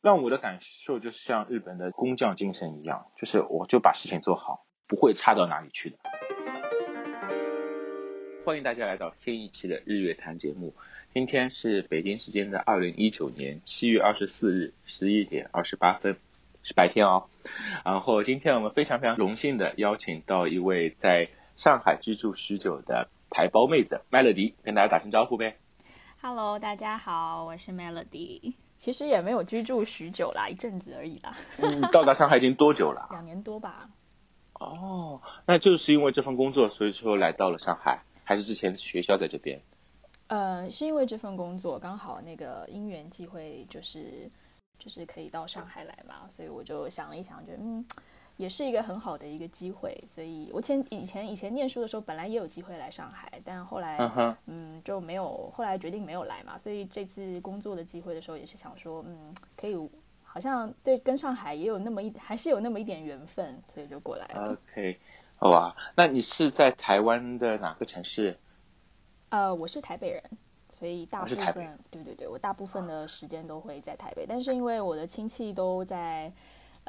让我的感受就像日本的工匠精神一样，就是我就把事情做好，不会差到哪里去的。欢迎大家来到新一期的日月谈节目。今天是北京时间的二零一九年七月二十四日十一点二十八分，是白天哦。然后今天我们非常非常荣幸的邀请到一位在上海居住许久的台胞妹子 Melody，跟大家打声招呼呗。Hello，大家好，我是 Melody。其实也没有居住许久啦，一阵子而已啦。你到达上海已经多久了？两年多吧。哦，那就是因为这份工作，所以说来到了上海，还是之前学校在这边？呃，是因为这份工作刚好那个因缘际会，就是就是可以到上海来嘛，所以我就想了一想，觉得嗯，也是一个很好的一个机会。所以我前以前以前念书的时候，本来也有机会来上海，但后来嗯就没有，后来决定没有来嘛。所以这次工作的机会的时候，也是想说，嗯，可以好像对跟上海也有那么一还是有那么一点缘分，所以就过来了。OK，好吧，那你是在台湾的哪个城市？呃，我是台北人，所以大部分对对对，我大部分的时间都会在台北。但是因为我的亲戚都在，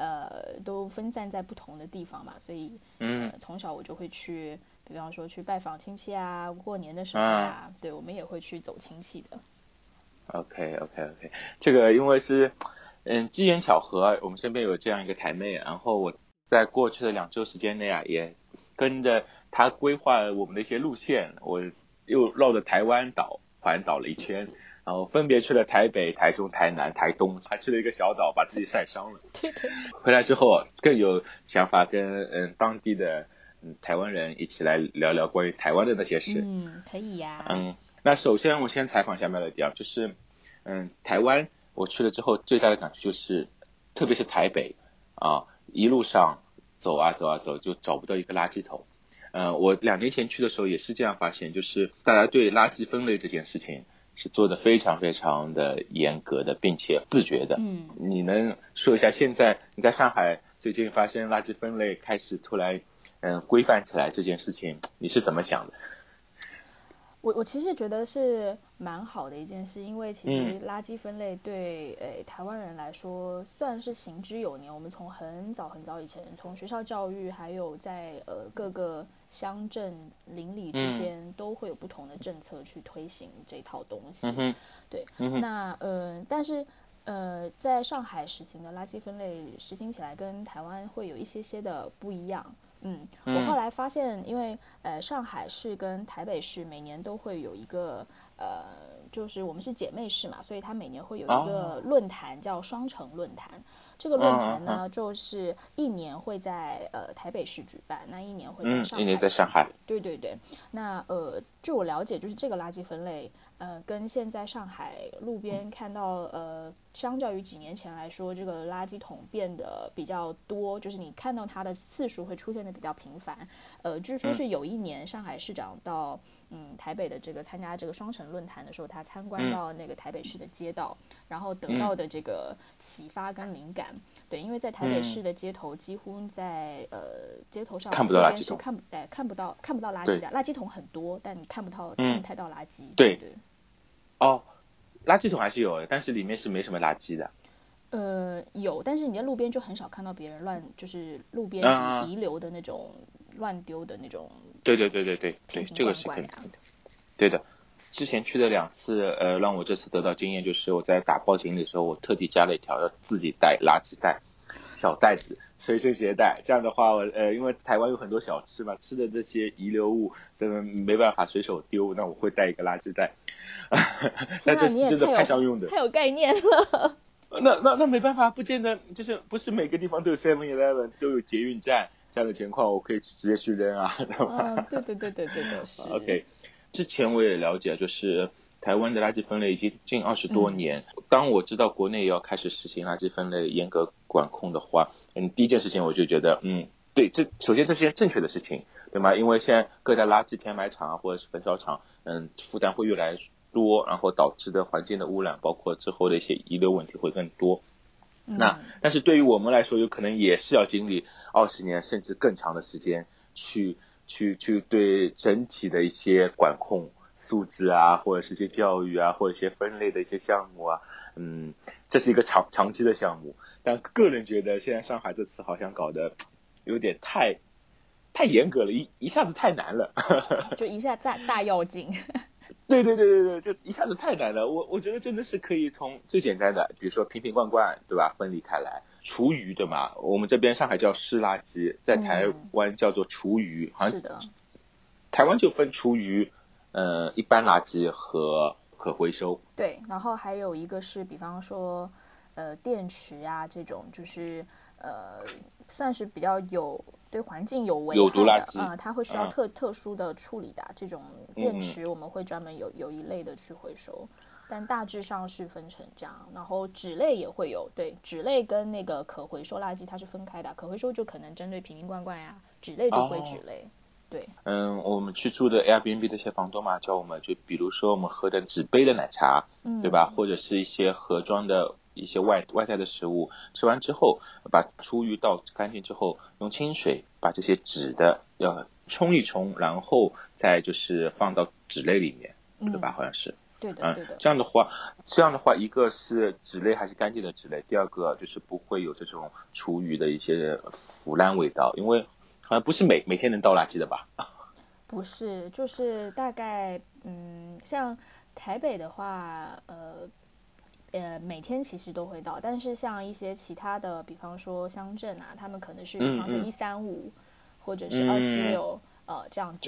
呃，都分散在不同的地方嘛，所以嗯，从小我就会去，比方说去拜访亲戚啊，过年的时候啊，对我们也会去走亲戚的。OK OK OK，这个因为是嗯机缘巧合，我们身边有这样一个台妹，然后我在过去的两周时间内啊，也跟着她规划我们的一些路线，我。又绕着台湾岛环岛了一圈，然后分别去了台北、台中、台南、台东，还去了一个小岛，把自己晒伤了。回来之后更有想法跟嗯当地的嗯台湾人一起来聊聊关于台湾的那些事。嗯，可以呀。嗯，那首先我先采访一下 Melody 啊，就是嗯台湾我去了之后最大的感觉就是，特别是台北啊，一路上走啊走啊走，就找不到一个垃圾桶。嗯，我两年前去的时候也是这样发现，就是大家对垃圾分类这件事情是做的非常非常的严格的，并且自觉的。嗯，你能说一下现在你在上海最近发生垃圾分类开始突然嗯规范起来这件事情，你是怎么想的？我我其实觉得是蛮好的一件事，因为其实垃圾分类对诶台湾人来说算是行之有年。我们从很早很早以前，从学校教育，还有在呃各个乡镇邻里之间，都会有不同的政策去推行这套东西。对，那呃，但是呃，在上海实行的垃圾分类实行起来跟台湾会有一些些的不一样。嗯，我后来发现，因为呃，上海市跟台北市每年都会有一个呃，就是我们是姐妹市嘛，所以它每年会有一个论坛叫双城论坛。这个论坛呢，就是一年会在呃台北市举办，那一年会在上海。一年在上海。对对对，那呃，据我了解，就是这个垃圾分类。呃，跟现在上海路边看到，呃，相较于几年前来说，这个垃圾桶变得比较多，就是你看到它的次数会出现的比较频繁。呃，据说是有一年上海市长到嗯台北的这个参加这个双城论坛的时候，他参观到那个台北市的街道，然后得到的这个启发跟灵感。对，因为在台北市的街头，几乎在呃街头上看不到垃圾桶，看不哎看不到看不到垃圾的，垃圾桶很多，但你看不到看不太到垃圾。对对。哦，垃圾桶还是有，但是里面是没什么垃圾的。呃，有，但是你在路边就很少看到别人乱，就是路边遗留的那种乱丢的那种。对对对对对对，这个是肯定的。对的，之前去的两次，呃，让我这次得到经验就是我在打包行李的时候，我特地加了一条要自己带垃圾袋，小袋子随身携带。这样的话，我呃，因为台湾有很多小吃嘛，吃的这些遗留物，真的没办法随手丢，那我会带一个垃圾袋。那这真的太商用的，太有概念了。那那那没办法，不见得就是不是每个地方都有 Seven Eleven 都有捷运站这样的情况，我可以直接去扔啊，对吧？对对对对对对，是。OK，之前我也了解，就是台湾的垃圾分类已经近二十多年。当我知道国内要开始实行垃圾分类严格管控的话，嗯，第一件事情我就觉得，嗯，对，这首先这是件正确的事情，对吗？因为现在各大垃圾填埋场啊，或者是焚烧厂，嗯，负担会越来越。多，然后导致的环境的污染，包括之后的一些遗留问题会更多。那但是对于我们来说，有可能也是要经历二十年甚至更长的时间，去去去对整体的一些管控素质啊，或者是一些教育啊，或者一些分类的一些项目啊，嗯，这是一个长长期的项目。但个人觉得，现在上海这次好像搞得有点太太严格了，一一下子太难了，就一下大大要紧。对对对对对，就一下子太难了。我我觉得真的是可以从最简单的，比如说瓶瓶罐罐，对吧？分离开来，厨余对吗？我们这边上海叫湿垃圾，在台湾叫做厨余，好像是的。台湾就分厨余。呃，一般垃圾和可回收。对，然后还有一个是，比方说，呃，电池啊这种，就是呃，算是比较有对环境有危害的啊，它会需要特特殊的处理的这种电池，我们会专门有有一类的去回收。但大致上是分成这样，然后纸类也会有，对，纸类跟那个可回收垃圾它是分开的，可回收就可能针对瓶瓶罐罐呀，纸类就归纸类。对，嗯，我们去住的 Airbnb 的一些房东嘛，叫我们就比如说我们喝的纸杯的奶茶，嗯，对吧？或者是一些盒装的一些外外带的食物，吃完之后把厨余倒干净之后，用清水把这些纸的要冲一冲，然后再就是放到纸类里面，对吧？好像是，对的，对的。这样的话，这样的话，一个是纸类还是干净的纸类，第二个就是不会有这种厨余的一些腐烂味道，因为。好像，不是每每天能倒垃圾的吧？不是，就是大概，嗯，像台北的话，呃，呃，每天其实都会到，但是像一些其他的，比方说乡镇啊，他们可能是，比方说一三五，或者是二四六。呃，这样子，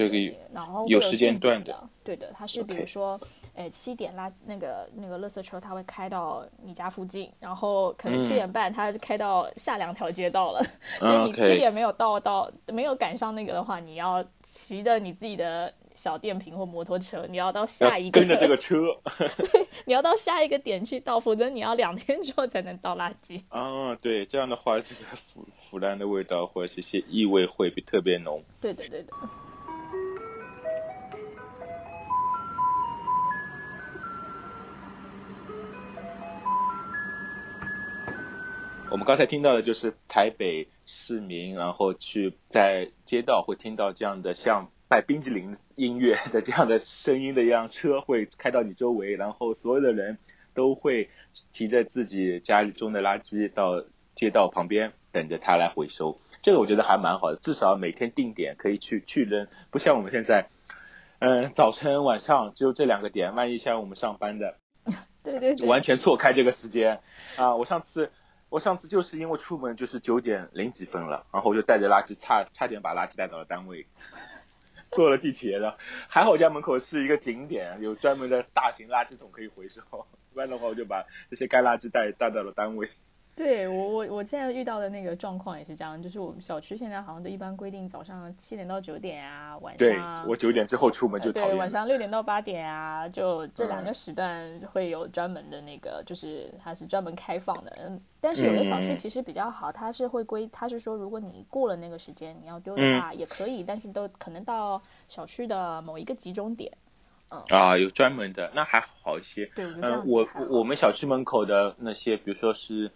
然后有时间段的，对的，它是比如说，诶，七点拉那个那个垃圾车，它会开到你家附近，然后可能七点半它开到下两条街道了，所以你七点没有到到没有赶上那个的话，你要骑着你自己的。小电瓶或摩托车，你要到下一个跟着这个车，对，你要到下一个点去倒，否则你要两天之后才能倒垃圾。啊，对，这样的话，这个腐腐烂的味道或者是一些异味会比特别浓。对的，对的。我们刚才听到的就是台北市民，然后去在街道会听到这样的像。卖冰激凌音乐的这样的声音的一辆车会开到你周围，然后所有的人都会提着自己家里中的垃圾到街道旁边等着他来回收。这个我觉得还蛮好的，至少每天定点可以去去扔，不像我们现在，嗯，早晨晚上只有这两个点，万一像我们上班的，对对对，完全错开这个时间啊！我上次我上次就是因为出门就是九点零几分了，然后我就带着垃圾差差点把垃圾带到了单位。坐了地铁的，还好家门口是一个景点，有专门的大型垃圾桶可以回收，不然的话我就把这些干垃圾带带到了单位。对我我我现在遇到的那个状况也是这样，就是我们小区现在好像都一般规定早上七点到九点啊，晚上对我九点之后出门就对，晚上六点到八点啊，就这两个时段会有专门的那个，就是它是专门开放的。嗯，但是有的小区其实比较好，它是会规，它是说如果你过了那个时间你要丢的话也可以，但是都可能到小区的某一个集中点。嗯啊，有专门的，那还好一些。对，嗯，我我们小区门口的那些，比如说是。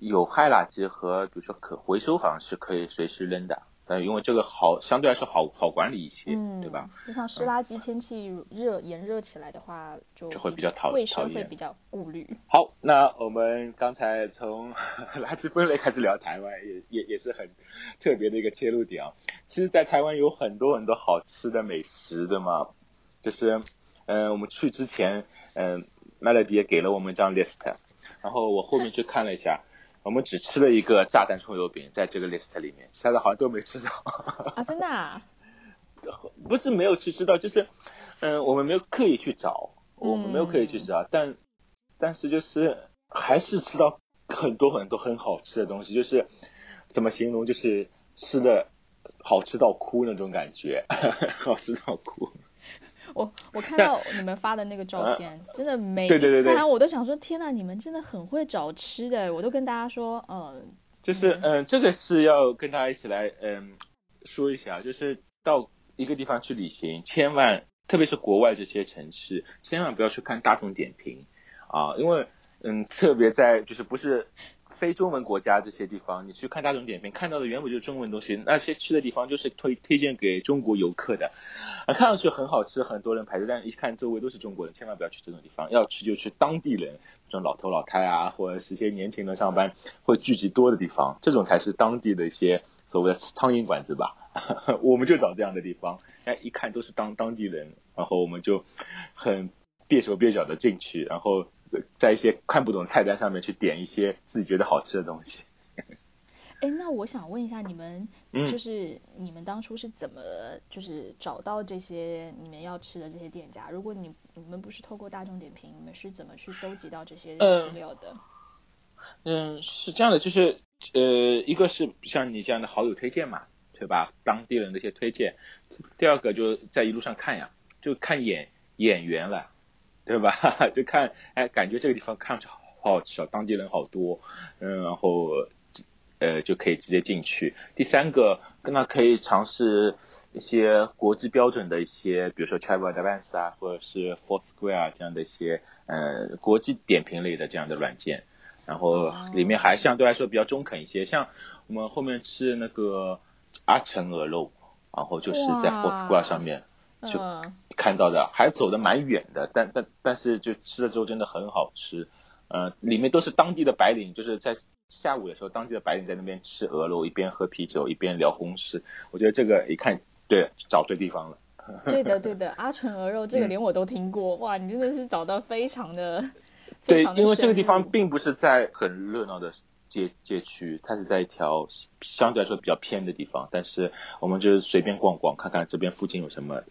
有害垃圾和比如说可回收好像是可以随时扔的，但因为这个好相对来说好好管理一些，对吧？就像湿垃圾，天气热炎热起来的话，就就会比较讨卫生会比较顾虑。好，那我们刚才从 垃圾分类开始聊台湾，也也也是很特别的一个切入点啊。其实，在台湾有很多很多好吃的美食的嘛，就是嗯，我们去之前，嗯，Melody 也给了我们一张 list，然后我后面去看了一下。我们只吃了一个炸弹葱油饼，在这个 list 里面，其他的好像都没吃到。啊，真的？啊 不是没有去吃到，就是，嗯，我们没有刻意去找，我们没有刻意去找，但，但是就是还是吃到很多很多很好吃的东西，就是怎么形容，就是吃的好吃到哭那种感觉，好吃到哭。我我看到你们发的那个照片，真的每一餐我都想说，天呐，你们真的很会找吃的。我都跟大家说，嗯，就是嗯，这个是要跟大家一起来嗯说一下，就是到一个地方去旅行，千万特别是国外这些城市，千万不要去看大众点评啊，因为嗯，特别在就是不是非中文国家这些地方，你去看大众点评看到的原本就是中文东西，那些吃的地方就是推推荐给中国游客的，啊，看上去很好吃，很多人排队，但一看周围都是中国人，千万不要去这种地方，要去就去当地人，这种老头老太啊，或者是一些年轻人上班会聚集多的地方，这种才是当地的一些所谓的苍蝇馆子吧。我们就找这样的地方，哎，一看都是当当地人，然后我们就很蹩手蹩脚的进去，然后。在一些看不懂菜单上面去点一些自己觉得好吃的东西。哎，那我想问一下，你们 就是你们当初是怎么就是找到这些你们要吃的这些店家？如果你你们不是透过大众点评，你们是怎么去搜集到这些资料的？嗯，是这样的，就是呃，一个是像你这样的好友推荐嘛，对吧？当地人的一些推荐。第二个就在一路上看呀，就看眼眼缘了。对吧？就看，哎，感觉这个地方看上去好好吃啊，当地人好多，嗯，然后，呃，就可以直接进去。第三个，那可以尝试一些国际标准的一些，比如说 Travel Advance 啊，或者是 Foursquare 这样的一些，呃，国际点评类的这样的软件。然后里面还相对来说比较中肯一些，像我们后面吃那个阿城鹅肉，然后就是在 Foursquare 上面。就看到的还走的蛮远的，但但但是就吃了之后真的很好吃，呃，里面都是当地的白领，就是在下午的时候，当地的白领在那边吃鹅肉，一边喝啤酒一边聊公事。我觉得这个一看对，找对地方了。对的对的，阿纯鹅肉这个连我都听过，哇，你真的是找到非常的对，因为这个地方并不是在很热闹的。街街区，它是在一条相对来说比较偏的地方，但是我们就是随便逛逛，看看这边附近有什么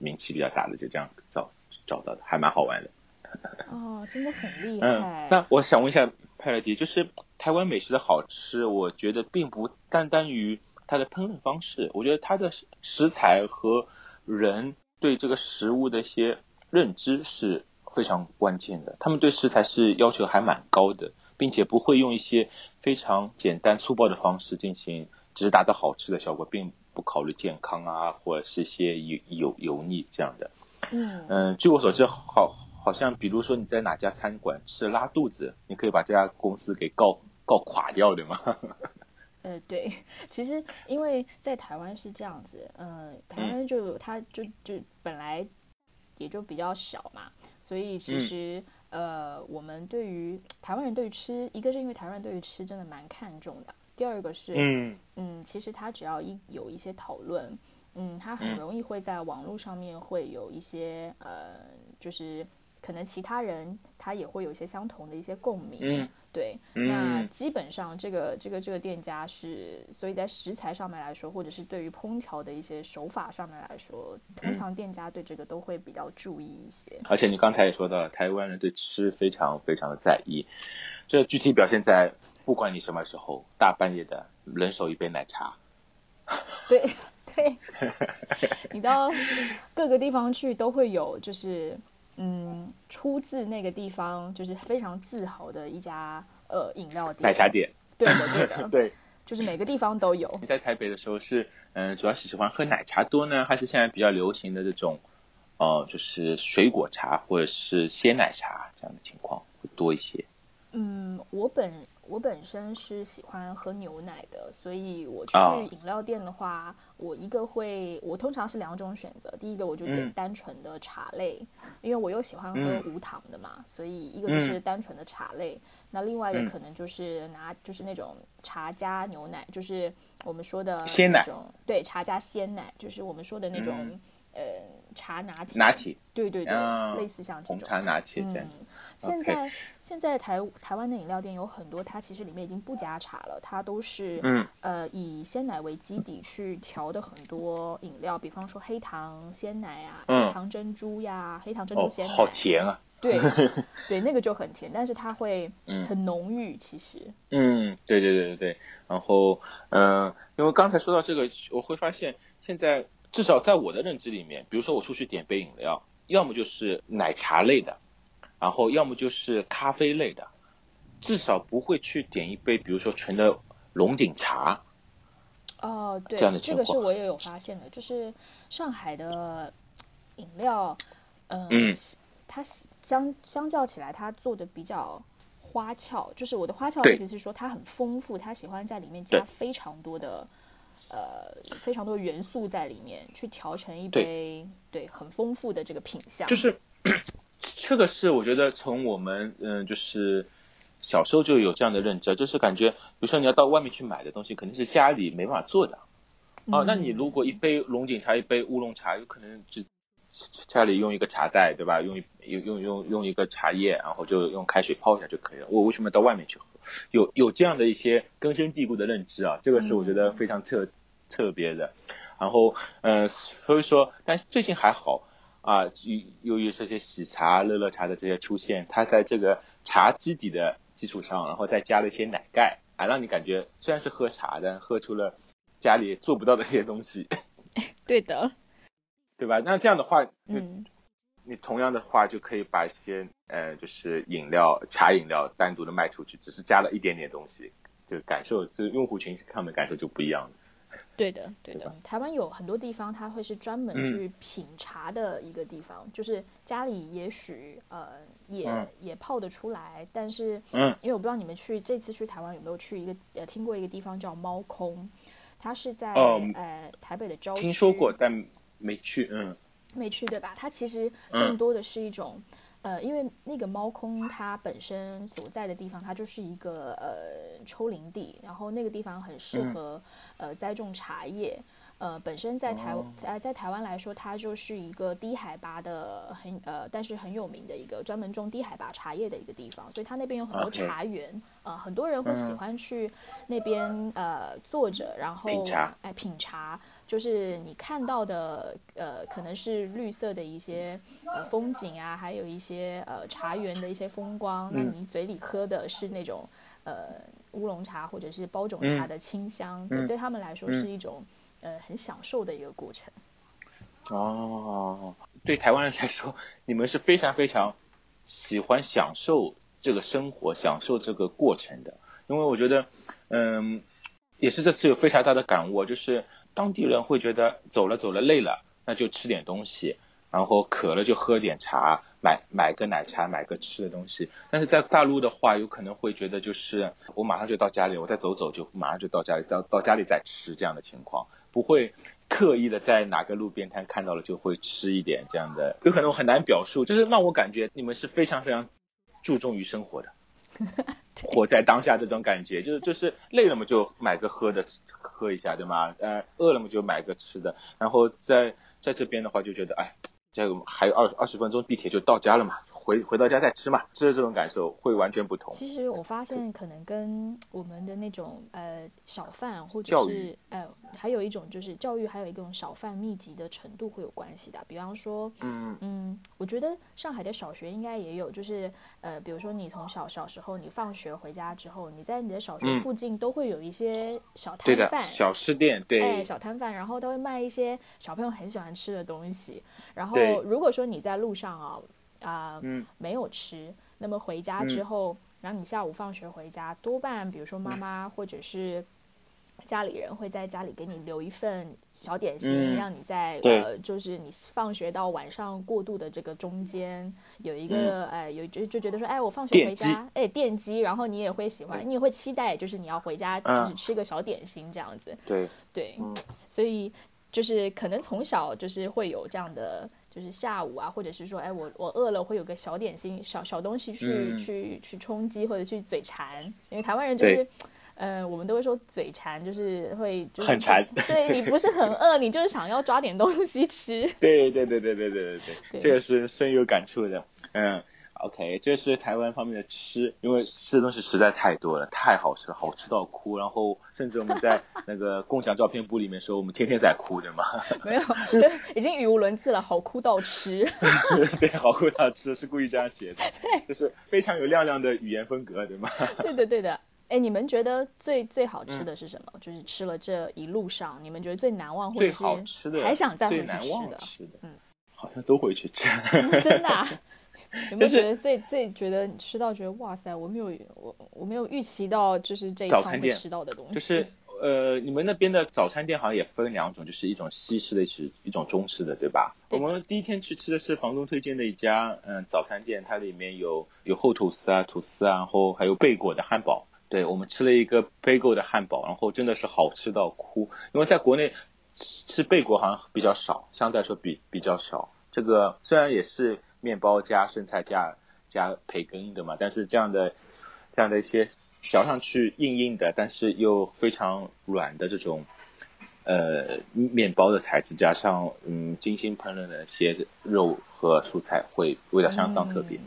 名气比较大的，就这样找找到的，还蛮好玩的。哦，真的很厉害。那我想问一下派乐迪，就是台湾美食的好吃，我觉得并不单单于它的烹饪方式，我觉得它的食材和人对这个食物的一些认知是非常关键的，他们对食材是要求还蛮高的。并且不会用一些非常简单粗暴的方式进行，只是达到好吃的效果，并不考虑健康啊，或者是一些油油油腻这样的。嗯嗯，据我所知，好好像比如说你在哪家餐馆吃拉肚子，你可以把这家公司给告告垮掉的吗？呃，对，其实因为在台湾是这样子，嗯，台湾就它就就本来也就比较小嘛，所以其实。呃，我们对于台湾人对于吃，一个是因为台湾人对于吃真的蛮看重的，第二个是，嗯。嗯，其实他只要一有一些讨论，嗯，他很容易会在网络上面会有一些呃，就是可能其他人他也会有一些相同的一些共鸣。对，那基本上这个这个这个店家是，所以在食材上面来说，或者是对于烹调的一些手法上面来说，通常店家对这个都会比较注意一些。而且你刚才也说到了，台湾人对吃非常非常的在意，这具体表现在不管你什么时候，大半夜的人手一杯奶茶。对 对，你到各个地方去都会有，就是。嗯，出自那个地方就是非常自豪的一家呃饮料店，奶茶店。对的，对的，对，就是每个地方都有。你在台北的时候是嗯，主要是喜欢喝奶茶多呢，还是现在比较流行的这种哦，就是水果茶或者是鲜奶茶这样的情况会多一些？嗯，我本。我本身是喜欢喝牛奶的，所以我去饮料店的话，我一个会，我通常是两种选择。第一个我就点单纯的茶类，因为我又喜欢喝无糖的嘛，所以一个就是单纯的茶类。那另外一个可能就是拿就是那种茶加牛奶，就是我们说的鲜奶，对，茶加鲜奶，就是我们说的那种呃茶拿铁。拿铁。对对对，类似像这种茶拿铁这样。现在现在台台湾的饮料店有很多，它其实里面已经不加茶了，它都是嗯呃以鲜奶为基底去调的很多饮料，比方说黑糖鲜奶啊，黑糖珍珠呀，黑糖珍珠鲜奶，好甜啊！对 对，那个就很甜，但是它会很浓郁。其实，嗯，对对对对对。然后，嗯，因为刚才说到这个，我会发现现在至少在我的认知里面，比如说我出去点杯饮料，要么就是奶茶类的。然后要么就是咖啡类的，至少不会去点一杯，比如说纯的龙井茶。哦，对，这样的这个是我也有发现的，就是上海的饮料，嗯，它相相较起来，它做的比较花俏，就是我的花俏的意思是说它很丰富，它喜欢在里面加非常多的呃非常多元素在里面，去调成一杯对很丰富的这个品相。就是这个是我觉得从我们嗯就是小时候就有这样的认知，就是感觉比如说你要到外面去买的东西，肯定是家里没办法做的。哦，那你如果一杯龙井茶，一杯乌龙茶，有可能只家里用一个茶袋，对吧？用用用用用一个茶叶，然后就用开水泡一下就可以了。我为什么到外面去喝？有有这样的一些根深蒂固的认知啊，这个是我觉得非常特特别的。然后，呃，所以说，但是最近还好啊，由由于这些喜茶、乐乐茶的这些出现，它在这个茶基底的基础上，然后再加了一些奶盖啊，让你感觉虽然是喝茶，但喝出了。家里做不到的一些东西，对的，对吧？那这样的话，嗯，你同样的话就可以把一些呃，就是饮料、茶饮料单独的卖出去，只是加了一点点东西，就感受，这用户群他们感受就不一样了。对的，对的。台湾有很多地方，它会是专门去品茶的一个地方，就是家里也许呃也也泡得出来，但是嗯，因为我不知道你们去这次去台湾有没有去一个呃听过一个地方叫猫空。它是在呃台北的郊区，听说过但没去，嗯，没去对吧？它其实更多的是一种，呃，因为那个猫空它本身所在的地方，它就是一个呃丘陵地，然后那个地方很适合呃栽种茶叶。呃，本身在台在在台湾来说，它就是一个低海拔的很呃，但是很有名的一个专门种低海拔茶叶的一个地方，所以它那边有很多茶园，呃，很多人会喜欢去那边呃坐着，然后哎品茶，就是你看到的呃可能是绿色的一些呃风景啊，还有一些呃茶园的一些风光，那你嘴里喝的是那种呃乌龙茶或者是包种茶的清香，对对他们来说是一种。呃，很享受的一个过程。哦，对台湾人来说，你们是非常非常喜欢享受这个生活、享受这个过程的。因为我觉得，嗯，也是这次有非常大的感悟，就是当地人会觉得走了走了累了，那就吃点东西，然后渴了就喝点茶，买买个奶茶，买个吃的东西。但是在大陆的话，有可能会觉得就是我马上就到家里，我再走走就马上就到家里，到到家里再吃这样的情况。不会刻意的在哪个路边摊看到了就会吃一点这样的，有可能我很难表述，就是让我感觉你们是非常非常注重于生活的，活在当下这种感觉，就是就是累了嘛就买个喝的喝一下，对吗？呃，饿了嘛就买个吃的，然后在在这边的话就觉得，哎，这个还有二二十分钟地铁就到家了嘛。回回到家再吃嘛，吃的这种感受会完全不同。其实我发现可能跟我们的那种呃小贩或者是呃还有一种就是教育，还有一种小贩密集的程度会有关系的。比方说，嗯嗯，我觉得上海的小学应该也有，就是呃，比如说你从小小时候你放学回家之后，你在你的小学附近都会有一些小摊贩、小吃店，对，哎，小摊贩，然后都会卖一些小朋友很喜欢吃的东西。然后如果说你在路上啊。啊，没有吃。那么回家之后，然后你下午放学回家，多半比如说妈妈或者是家里人会在家里给你留一份小点心，让你在呃，就是你放学到晚上过渡的这个中间有一个哎，有就就觉得说，哎，我放学回家，哎，电击，然后你也会喜欢，你也会期待，就是你要回家，就是吃个小点心这样子。对。对，所以就是可能从小就是会有这样的。就是下午啊，或者是说，哎，我我饿了，会有个小点心、小小东西去去去充饥，或者去嘴馋。因为台湾人就是，呃，我们都会说嘴馋，就是会就是很馋。对你不是很饿，你就是想要抓点东西吃。对对对对对对对对，这个是深有感触的，嗯。OK，这是台湾方面的吃，因为吃的东西实在太多了，太好吃了，好吃到哭。然后甚至我们在 那个共享照片簿里面说，我们天天在哭，对吗？没有，已经语无伦次了，好哭到吃。对，好哭到吃是故意这样写的，就是非常有亮亮的语言风格，对吗？对的，对的。哎，你们觉得最最好吃的是什么？就是吃了这一路上，你们觉得最难忘或者是还想再回去吃的？嗯，好像都会去吃。真的。有没有觉得最最觉得吃到觉得哇塞，我没有我我没有预期到就是这一趟会吃到的东西。就是呃，你们那边的早餐店好像也分两种，就是一种西式的，是一种中式的，对吧？我们第一天去吃的是房东推荐的一家嗯早餐店，它里面有有厚吐司啊、吐司啊，然后还有贝果的汉堡。对我们吃了一个贝果的汉堡，然后真的是好吃到哭，因为在国内吃贝果好像比较少，相对来说比比较少。这个虽然也是面包加生菜加加培根的嘛，但是这样的这样的一些。嚼上去硬硬的，但是又非常软的这种，呃，面包的材质，加上嗯精心烹饪的一些肉和蔬菜，会味道相当特别。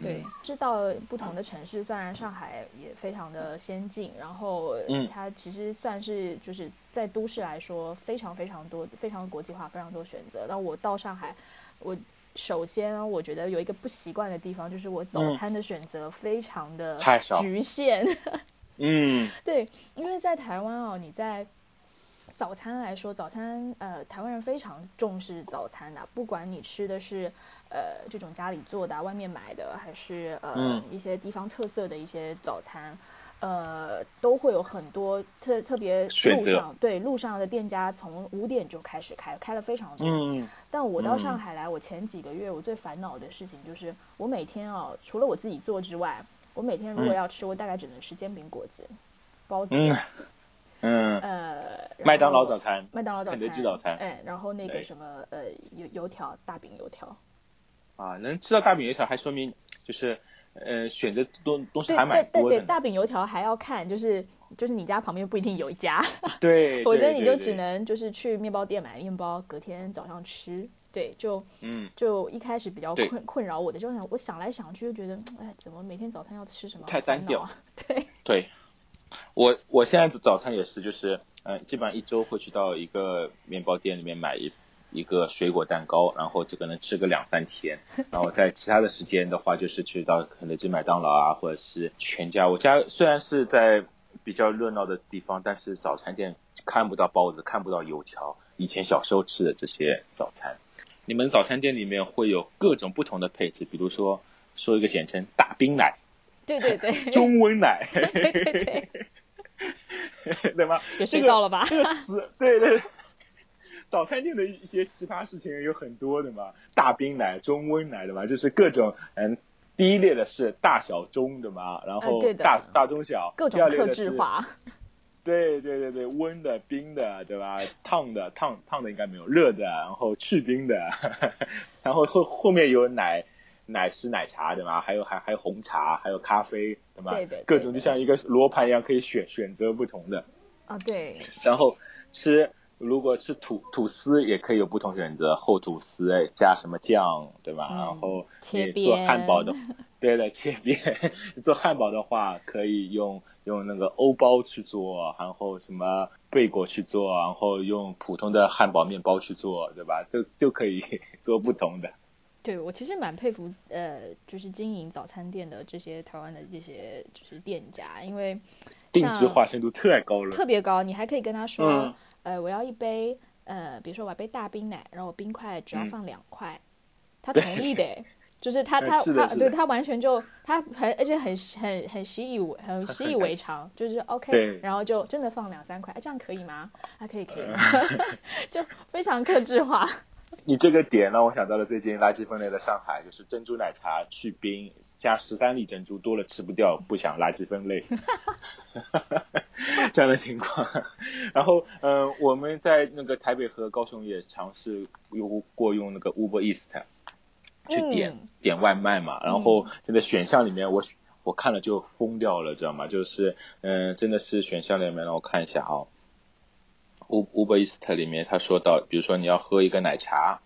对，知道不同的城市，虽然上海也非常的先进，然后它其实算是就是在都市来说非常非常多，非常国际化，非常多选择。那我到上海，我。首先，我觉得有一个不习惯的地方，就是我早餐的选择非常的局限。嗯，对，因为在台湾哦，你在早餐来说，早餐呃，台湾人非常重视早餐的，不管你吃的是呃这种家里做的、外面买的，还是呃一些地方特色的一些早餐。呃，都会有很多特特别路上对路上的店家从五点就开始开，开了非常多。嗯，但我到上海来，我前几个月我最烦恼的事情就是，我每天啊，除了我自己做之外，我每天如果要吃，我大概只能吃煎饼果子、包子。嗯，呃，麦当劳早餐、麦当劳早餐、肯德基早餐，哎，然后那个什么呃油油条、大饼油条。啊，能吃到大饼油条，还说明就是。呃，选择东东西还蛮多的。对，大饼油条还要看，就是就是你家旁边不一定有一家，对，否则你就只能就是去面包店买面包，隔天早上吃。对，就嗯，就一开始比较困困扰我的，就想我想来想去就觉得，哎，怎么每天早餐要吃什么？太单调。对对，我我现在的早餐也是，就是嗯，基本上一周会去到一个面包店里面买一。一个水果蛋糕，然后这个能吃个两三天。然后在其他的时间的话，就是去到肯德基、麦当劳啊，或者是全家。我家虽然是在比较热闹的地方，但是早餐店看不到包子，看不到油条。以前小时候吃的这些早餐，你们早餐店里面会有各种不同的配置，比如说说一个简称大冰奶，对对对，中温奶，对对对，对 吗？也睡到了吧？这个词，对对。早餐店的一些奇葩事情有很多的嘛，大冰奶、中温奶的嘛，就是各种嗯，第一列的是大小中的嘛，然后大大中小，各种特制化。对对对对，温的、冰的，对吧？烫的、烫烫的应该没有，热的，然后去冰的，然后后后面有奶奶是奶茶对吧？还有还还有红茶，还有咖啡对吧？对对，各种就像一个罗盘一样，可以选选择不同的。啊，对。然后吃。如果是吐吐司，也可以有不同选择，厚吐司哎，加什么酱，对吧？然后你做汉堡的，对的，切边。做汉堡的话，可以用用那个欧包去做，然后什么贝果去做，然后用普通的汉堡面包去做，对吧？都都可以 做不同的。对我其实蛮佩服，呃，就是经营早餐店的这些台湾的这些就是店家，因为定制化程度太高了，特别高。你还可以跟他说。呃，我要一杯，呃，比如说我要杯大冰奶，然后冰块只要放两块，他同意的，就是他他他对他完全就他很而且很很很习以为很习以为常，就是 OK，然后就真的放两三块，这样可以吗？啊可以可以，就非常克制化。你这个点让我想到了最近垃圾分类的上海，就是珍珠奶茶去冰加十三粒珍珠，多了吃不掉，不想垃圾分类 这样的情况。然后，嗯，我们在那个台北和高雄也尝试用过用那个 Uber East 去点点外卖嘛。然后，现在选项里面，我我看了就疯掉了，知道吗？就是，嗯，真的是选项里面，让我看一下啊。Uber East 里面他说到，比如说你要喝一个奶茶，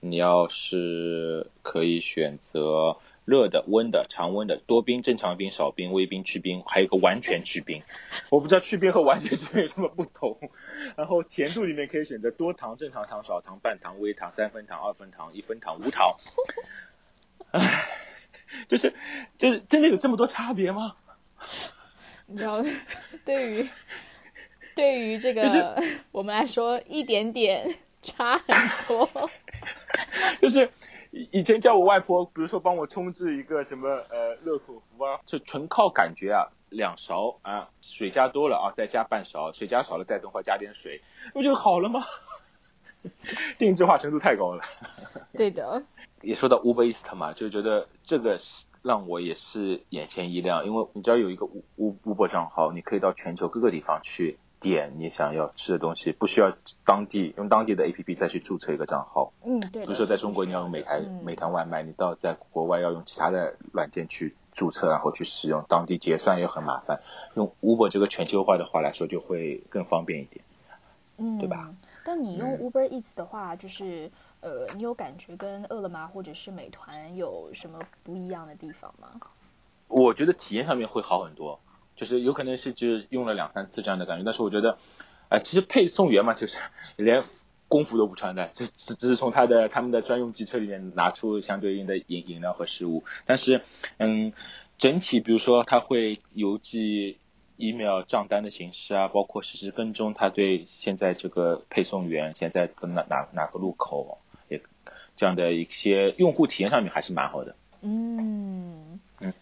你要是可以选择热的、温的、常温的、多冰、正常冰、少冰、微冰、去冰，还有一个完全去冰。我不知道去冰和完全去冰有什么不同。然后甜度里面可以选择多糖、正常糖、少糖、半糖、微糖、三分糖、二分糖、一分糖、无糖。唉，就是就是真的有这么多差别吗？你知道，对于。对于这个我们来说，一点点差很多。就是以前叫我外婆，比如说帮我冲制一个什么呃乐口福啊，就纯靠感觉啊，两勺啊，水加多了啊，再加半勺，水加少了再等会儿加点水，不就好了吗？定制化程度太高了。对的。也说到 Uber Eats 嘛，就觉得这个让我也是眼前一亮，因为你只要有一个 U Uber 账号，你可以到全球各个地方去点你想要吃的东西，不需要当地用当地的 APP 再去注册一个账号。嗯，对。比如说在中国你要用美团美团外卖，你到在国外要用其他的软件去注册，然后去使用，当地结算也很麻烦。用 Uber 这个全球化的话来说，就会更方便一点，嗯，对吧？但你用 Uber Eats 的话，就是呃，你有感觉跟饿了么或者是美团有什么不一样的地方吗？我觉得体验上面会好很多，就是有可能是就是用了两三次这样的感觉，但是我觉得，哎，其实配送员嘛，就是 连工服都不穿的，只只只是从他的他们的专用机车里面拿出相对应的饮饮料和食物，但是嗯，整体比如说他会邮寄。email 账单的形式啊，包括实时跟踪，他对现在这个配送员现在跟哪哪哪个路口，也这样的一些用户体验上面还是蛮好的。嗯嗯，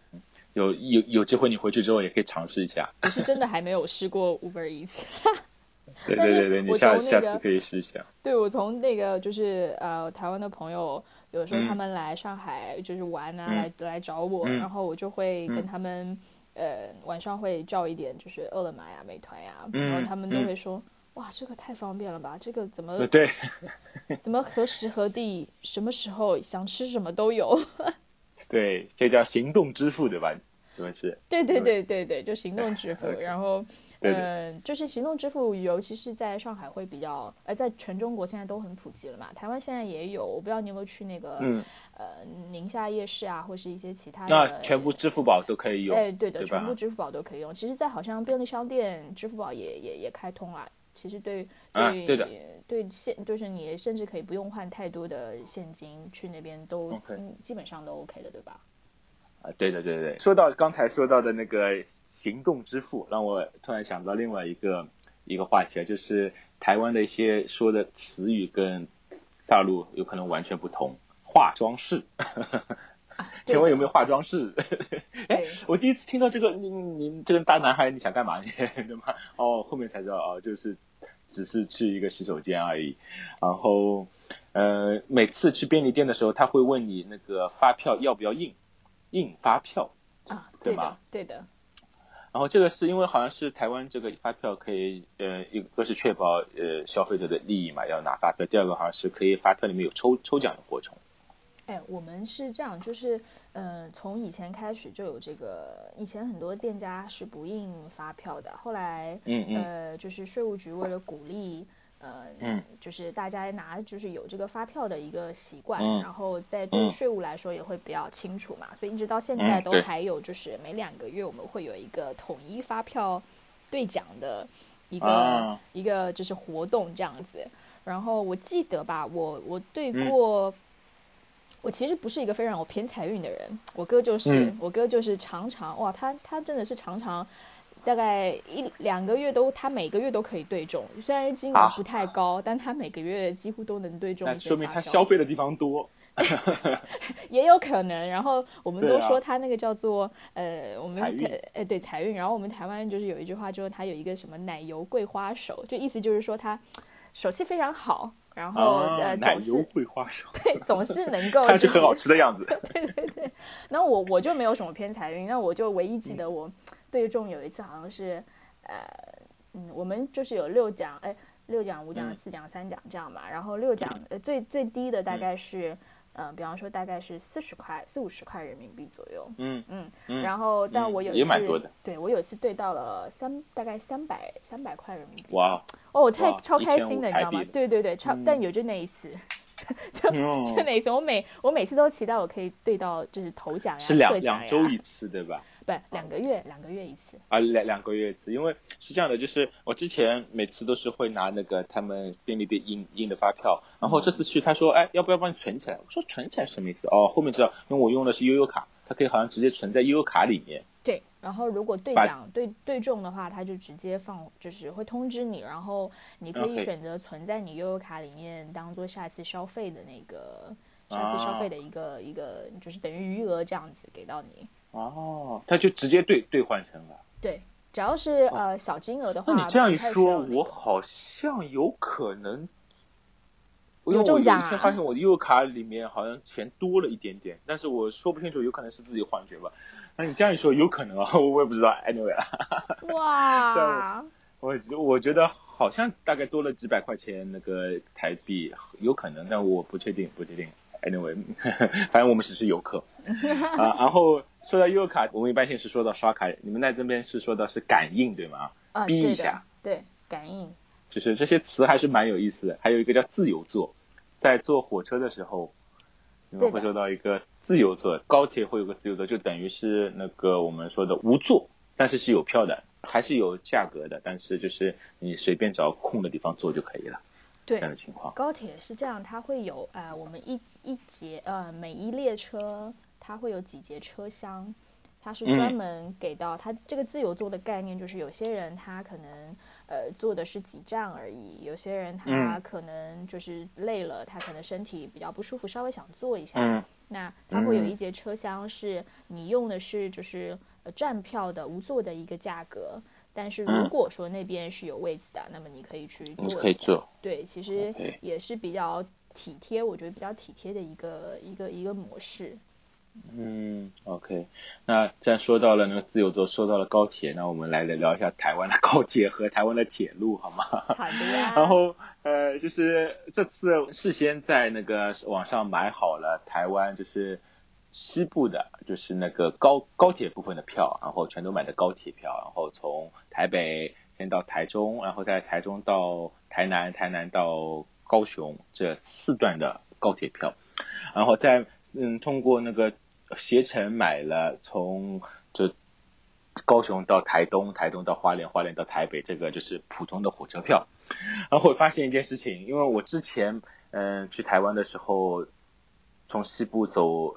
有有有机会你回去之后也可以尝试一下。我是真的还没有试过 Uber Eats。对对对对，你下下次可以试一下。对，我从那个就是呃台湾的朋友，有时候他们来上海就是玩啊，来来找我，然后我就会跟他们。呃，晚上会叫一点，就是饿了么呀、美团呀，然后他们都会说：“哇，这个太方便了吧？这个怎么对？怎么何时何地、什么时候想吃什么都有？” 对，这叫行动支付，对吧？对对对对对，就行动支付，然后。嗯，就是行动支付，尤其是在上海会比较，呃，在全中国现在都很普及了嘛。台湾现在也有，我不知道你有没有去那个，嗯呃，宁夏夜市啊，或是一些其他的。那全部支付宝都可以用。哎，对的，全部支付宝都可以用。其实，在好像便利商店，支付宝也也也开通了。其实对对对的，对现就是你甚至可以不用换太多的现金去那边都基本上都 OK 的，对吧？啊，对的，对对。说到刚才说到的那个。行动支付让我突然想到另外一个一个话题啊，就是台湾的一些说的词语跟大陆有可能完全不同。化妆室，请问有没有化妆室？哎，我第一次听到这个，你你这个大男孩你想干嘛？对吗？哦，后面才知道哦，就是只是去一个洗手间而已。然后呃，每次去便利店的时候，他会问你那个发票要不要印，印发票啊？对吗？对的。然后这个是因为好像是台湾这个发票可以，呃，一个是确保呃消费者的利益嘛，要拿发票；第二个好像是可以发票里面有抽抽奖的过程。哎，我们是这样，就是，嗯，从以前开始就有这个，以前很多店家是不印发票的，后来，嗯嗯，呃，就是税务局为了鼓励。呃，嗯，就是大家拿就是有这个发票的一个习惯，然后在对税务来说也会比较清楚嘛，所以一直到现在都还有就是每两个月我们会有一个统一发票兑奖的一个一个就是活动这样子。然后我记得吧，我我对过，我其实不是一个非常有偏财运的人，我哥就是我哥就是常常哇，他他真的是常常。大概一两个月都，他每个月都可以对中，虽然金额不太高，但他每个月几乎都能对中。说明他消费的地方多，也有可能。然后我们都说他那个叫做呃，我们台呃对财运。然后我们台湾就是有一句话，就是他有一个什么奶油桂花手，就意思就是说他手气非常好。然后呃，奶油桂花手，对，总是能够 就是很好吃的样子。对对对。那我我就没有什么偏财运，那我就唯一记得我。对中有一次好像是，呃，嗯，我们就是有六奖，哎，六奖、五奖、四奖、三奖这样嘛。然后六奖，呃，最最低的大概是，呃，比方说大概是四十块、四五十块人民币左右。嗯嗯。然后，但我有一次，对我有一次兑到了三，大概三百三百块人民币。哇！哦，我太超开心的，你知道吗？对对对，超，但有就那一次，就就那一次，我每我每次都期待我可以对到就是头奖呀、是两两周一次，对吧？不，两个月，两个月一次啊，两两个月一次，因为是这样的，就是我之前每次都是会拿那个他们便利店印印的发票，然后这次去他说，哎，要不要帮你存起来？我说存起来什么意思？哦，后面知道，因为我用的是悠悠卡，它可以好像直接存在悠悠卡里面。对，然后如果兑奖兑兑中的话，他就直接放，就是会通知你，然后你可以选择存在你悠悠卡里面，当做下次消费的那个下次消费的一个一个，就是等于余额这样子给到你。哦，他就直接兑兑换成了。对，只要是呃小金额的话，那你这样一说，我好像有可能。有因为我有一中奖啊天发现我的悠游卡里面好像钱多了一点点，但是我说不清楚，有可能是自己幻觉吧。那你这样一说，有可能啊，我也不知道。Anyway 啊，哇，我我觉得好像大概多了几百块钱那个台币，有可能，但我不确定，不确定。Anyway，反正我们只是游客 啊。然后说到悠游卡，我们一般性是说到刷卡，你们那这边是说到是感应对吗？啊，逼一下，对，感应，就是这些词还是蛮有意思的。还有一个叫自由座，在坐火车的时候，你们会说到一个自由座，高铁会有个自由座，就等于是那个我们说的无座，但是是有票的，还是有价格的，但是就是你随便找空的地方坐就可以了，这样对的，情况。高铁是这样，它会有呃，我们一一节呃，每一列车它会有几节车厢，它是专嗯门给到它这个自由座的概念，就是有些人他可能呃坐的是几站而已，有些人他嗯可能就是累了，他可能身体比较不舒服，稍微想坐一下，嗯那它会有嗯一节车厢是你用的是就是呃站票的无座的一个价格。但是如嗯果说那边是有位子的，那么你可以去坐一下。可以坐。对，其实也是比较体贴，我觉得比较体贴的一个一个一个模式。嗯，OK，那既然说到了那个自由座，说到了高铁，那我们来聊一下台湾的高铁和台湾的铁路，好吗？好的呀。然后呃，就是这次事先在那个网上买好了台湾就是西部的，就是那个高高铁部分的票，然后全都买的高铁票，然后从台北先到台中，然后在台中到台南，台南到高雄这四段的高铁票，然后再嗯通过那个携程买了从就高雄到台东，台东到花莲，花莲到台北，这个就是普通的火车票。然后我发现一件事情，因为我之前嗯、去台湾的时候，从西部走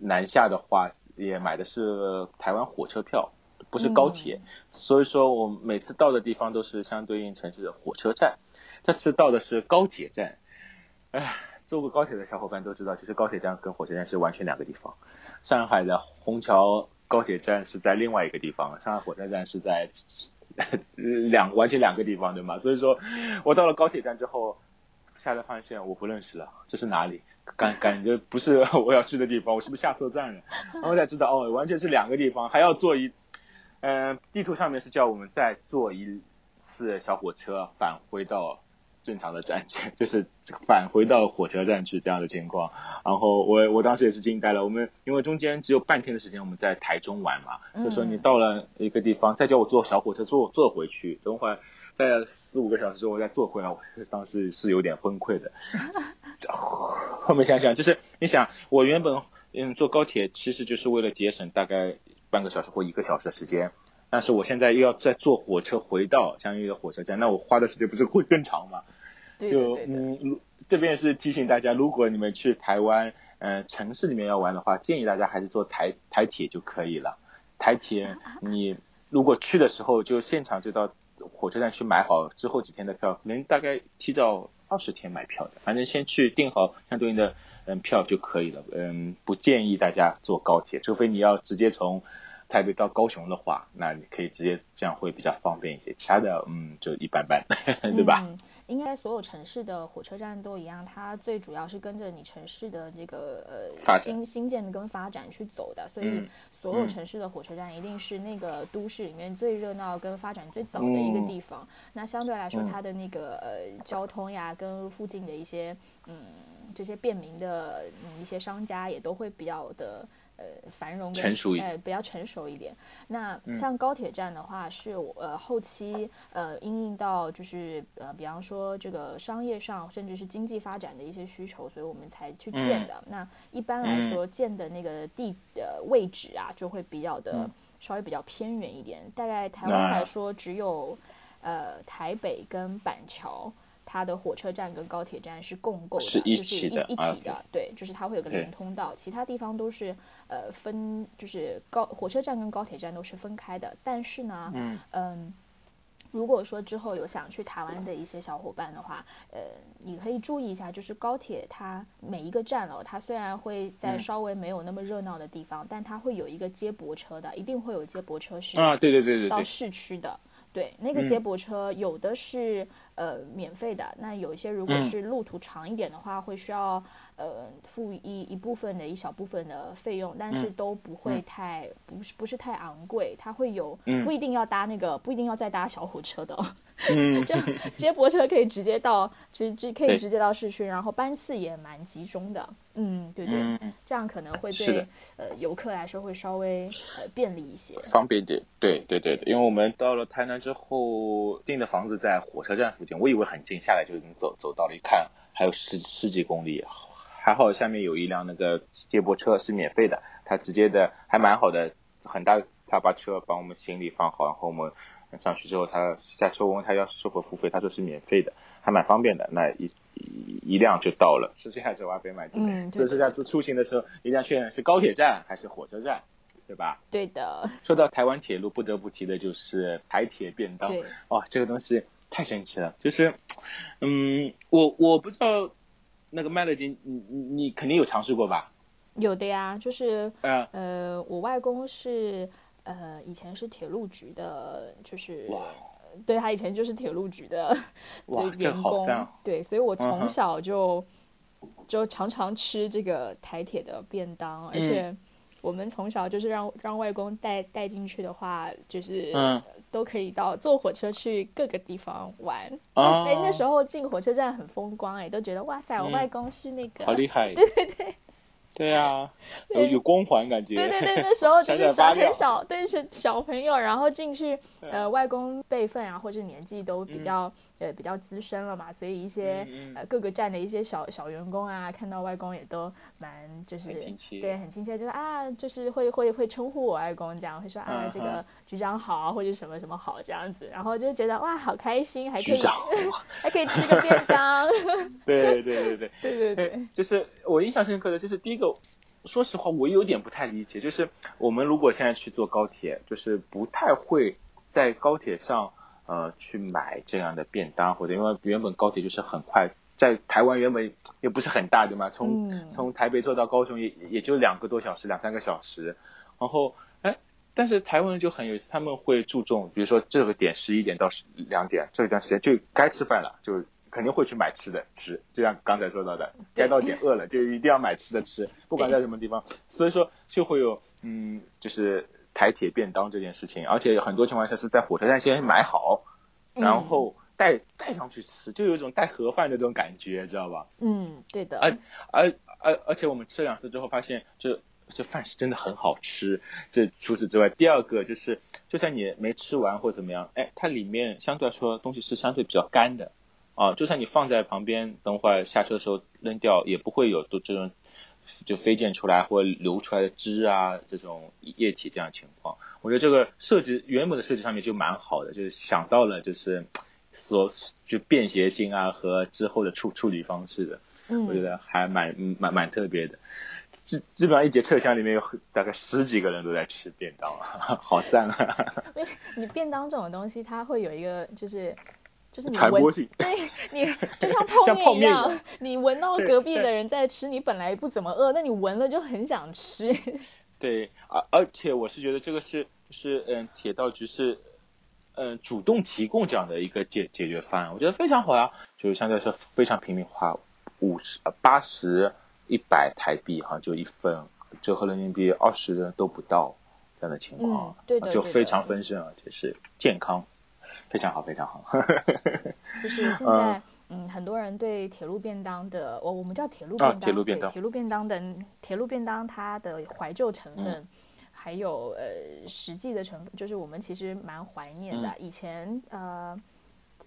南下的话，也买的是台湾火车票，不是高铁，所以说我每次到的地方都是相对应城市的火车站。这次到的是高铁站，唉，坐过高铁的小伙伴都知道，其实高铁站跟火车站是完全两个地方。上海的虹桥高铁站是在另外一个地方，上海火车站是在两完全两个地方，对吗？所以说我到了高铁站之后，下来发现我不认识了，这是哪里？感感觉不是我要去的地方，我是不是下错站了？然后才知道哦，完全是两个地方，还要坐一，嗯、地图上面是叫我们再坐一次小火车返回到正常的站去，就是返回到火车站去这样的情况。然后我我当时也是惊呆了，我们因为中间只有半天的时间，我们在台中玩嘛，就说你到了一个地方，再叫我坐小火车坐坐回去，等会儿再四五个小时之后再坐回来，我 当时是有点崩溃的。后面想想，就是你想，我原本嗯坐高铁其实就是为了节省大概半个小时或一个小时的时间，但是我现在又要再坐火车回到相应的火车站，那我花的时间不是会更长吗？就嗯，如这边是提醒大家，如果你们去台湾，呃，城市里面要玩的话，建议大家还是坐台台铁就可以了。台铁 你如果去的时候就现场就到火车站去买好之后几天的票，可能大概提早二十天买票的，反正先去订好相对应的嗯票就可以了。嗯，不建议大家坐高铁，除非你要直接从台北到高雄的话，那你可以直接这样会比较方便一些。其他的嗯就一般般，对吧？嗯，应该所有城市的火车站都一样，它最主要是跟着你城市的这个呃新新建跟发展去走的，所以嗯所有嗯城市的火车站一定是那个都市里面最热闹跟发展最早的一个嗯地方。那相对来说，嗯它的那个呃交通呀，跟附近的一些嗯这些便民的嗯一些商家也都会比较的。呃，繁荣跟呃比较成熟一点。那嗯像高铁站的话，是我呃后期呃因应到就是呃比方说这个商业上甚至是经济发展的一些需求，所以我们才去建的。那一般来说建的那个地呃位置啊，就会比较的、嗯稍微比较偏远一点。大概台湾来说，只有呃台北跟板桥。它的火车站跟高铁站是共构的，是一就是一一体的，对，就是它会有个连通道，其他地方都是呃分，就是高火车站跟高铁站都是分开的。但是呢，嗯嗯，如果说之后有想去台湾的一些小伙伴的话，呃，你可以注意一下，就是高铁它每一个站哦，它虽然会在稍微没有那么热闹的地方，但它会有一个接驳车的，一定会有接驳车是啊，对对对对，到市区的。对，那个接驳车有的是呃免费的，那有一些如果是路途长一点的话，会需要呃付一一部分的一小部分的费用，但是都不会。太不是不是太昂贵，它会有不一定要搭那个不一定要再搭小火车的。嗯，就接驳车可以直接到，直直可以直接到市区，然后班次也蛮集中的。嗯，对对，这样可能会对呃游客来说会稍微呃便利一些，方便点。对对对因为我们到了台南之后订的房子在火车站附近，我以为很近，下来就已经走走到了，一看还有十十几公里，还好下面有一辆那个接驳车是免费的，他直接的还蛮好的，很大，他把车把我们行李放好，然后我们。上去之后，他下车问他要是否付费，他说是免费的，还蛮方便的。那一一辆就到了。是这样子，我还没买嗯，所以说下次出行的时候，一定要确认是高铁站还是火车站，对吧？对的。说到台湾铁路，不得不提的就是台铁便当。对。哇，这个东西太神奇了。就是，嗯，我我不知道那个麦乐迪，你你你肯定有尝试过吧？有的呀，就是呃，我外公是。呃，以前是铁路局的，就是对他以前就是铁路局的 这员工，对，所以我从小就就常常吃这个台铁的便当，而且我们从小就是让让外公带带进去的话，就是都可以到坐火车去各个地方玩。哎，那时候进火车站很风光，哎，都觉得哇塞，我外公是那个好厉害，对 对对。对啊，有有光环感觉。对对对，那时候 就是小很小，对是小朋友，然后进去，呃，外公辈分啊，或者年纪都比较呃比较资深了嘛，所以一些呃各个站的一些小小员工啊，看到外公也都蛮就是对很亲切，就是啊，就是会会会称呼我外公这样，会说啊这个局长好或者什么什么好这样子，然后就觉得哇好开心，还可以 还可以吃个便当。对对对对对。对对，就是我印象深刻的就是第一个。说实话，我有点不太理解，就是我们如果现在去坐高铁，就是不太会在高铁上呃去买这样的便当，或者因为原本高铁就是很快，在台湾原本也不是很大，对吗？从从台北坐到高雄也也就两个多小时，两三个小时。然后哎，但是台湾人就很有意思，他们会注重，比如说这个点十一点到两点这一段时间就该吃饭了，就。肯定会去买吃的吃，就像刚才说到的，该到点饿了就一定要买吃的吃，不管在什么地方。所以说就会有嗯，就是台铁便当这件事情，而且很多情况下是在火车站先买好，然后带带上去吃，就有一种带盒饭的这种感觉，知道吧？嗯，对的。而而而而且我们吃了两次之后发现，就这饭是真的很好吃。这除此之外，第二个就是，就算你没吃完或怎么样，哎，它里面相对来说东西是相对比较干的。啊，就算你放在旁边，等会儿下车的时候扔掉，也不会有都这种就飞溅出来或流出来的汁啊，这种液体这样情况。我觉得这个设计原本的设计上面就蛮好的，就是想到了就是所就便携性啊和之后的处处理方式的，我觉得还蛮蛮蛮特别的。基基本上一节车厢里面有大概十几个人都在吃便当，好赞啊！你便当这种东西，它会有一个就是。就是你闻，对你就像 泡面一样，你闻到隔壁的人在吃，你本来不怎么饿，那你闻了就很想吃。对，而而且我是觉得这个是是嗯，铁道局是嗯主动提供这样的一个解解决方案，我觉得非常好呀，就是相对来说非常平民化，五十八十一百台币哈就一份，折合人民币二十都不到这样的情况，对的，就非常丰盛，而且是健康。非常好，非常好。就是现在，嗯，很多人对铁路便当的，我我们叫铁路便当，铁路便当，铁路便当的铁路便当，它的怀旧成分，还有呃实际的成分，就是我们其实蛮怀念的。以前呃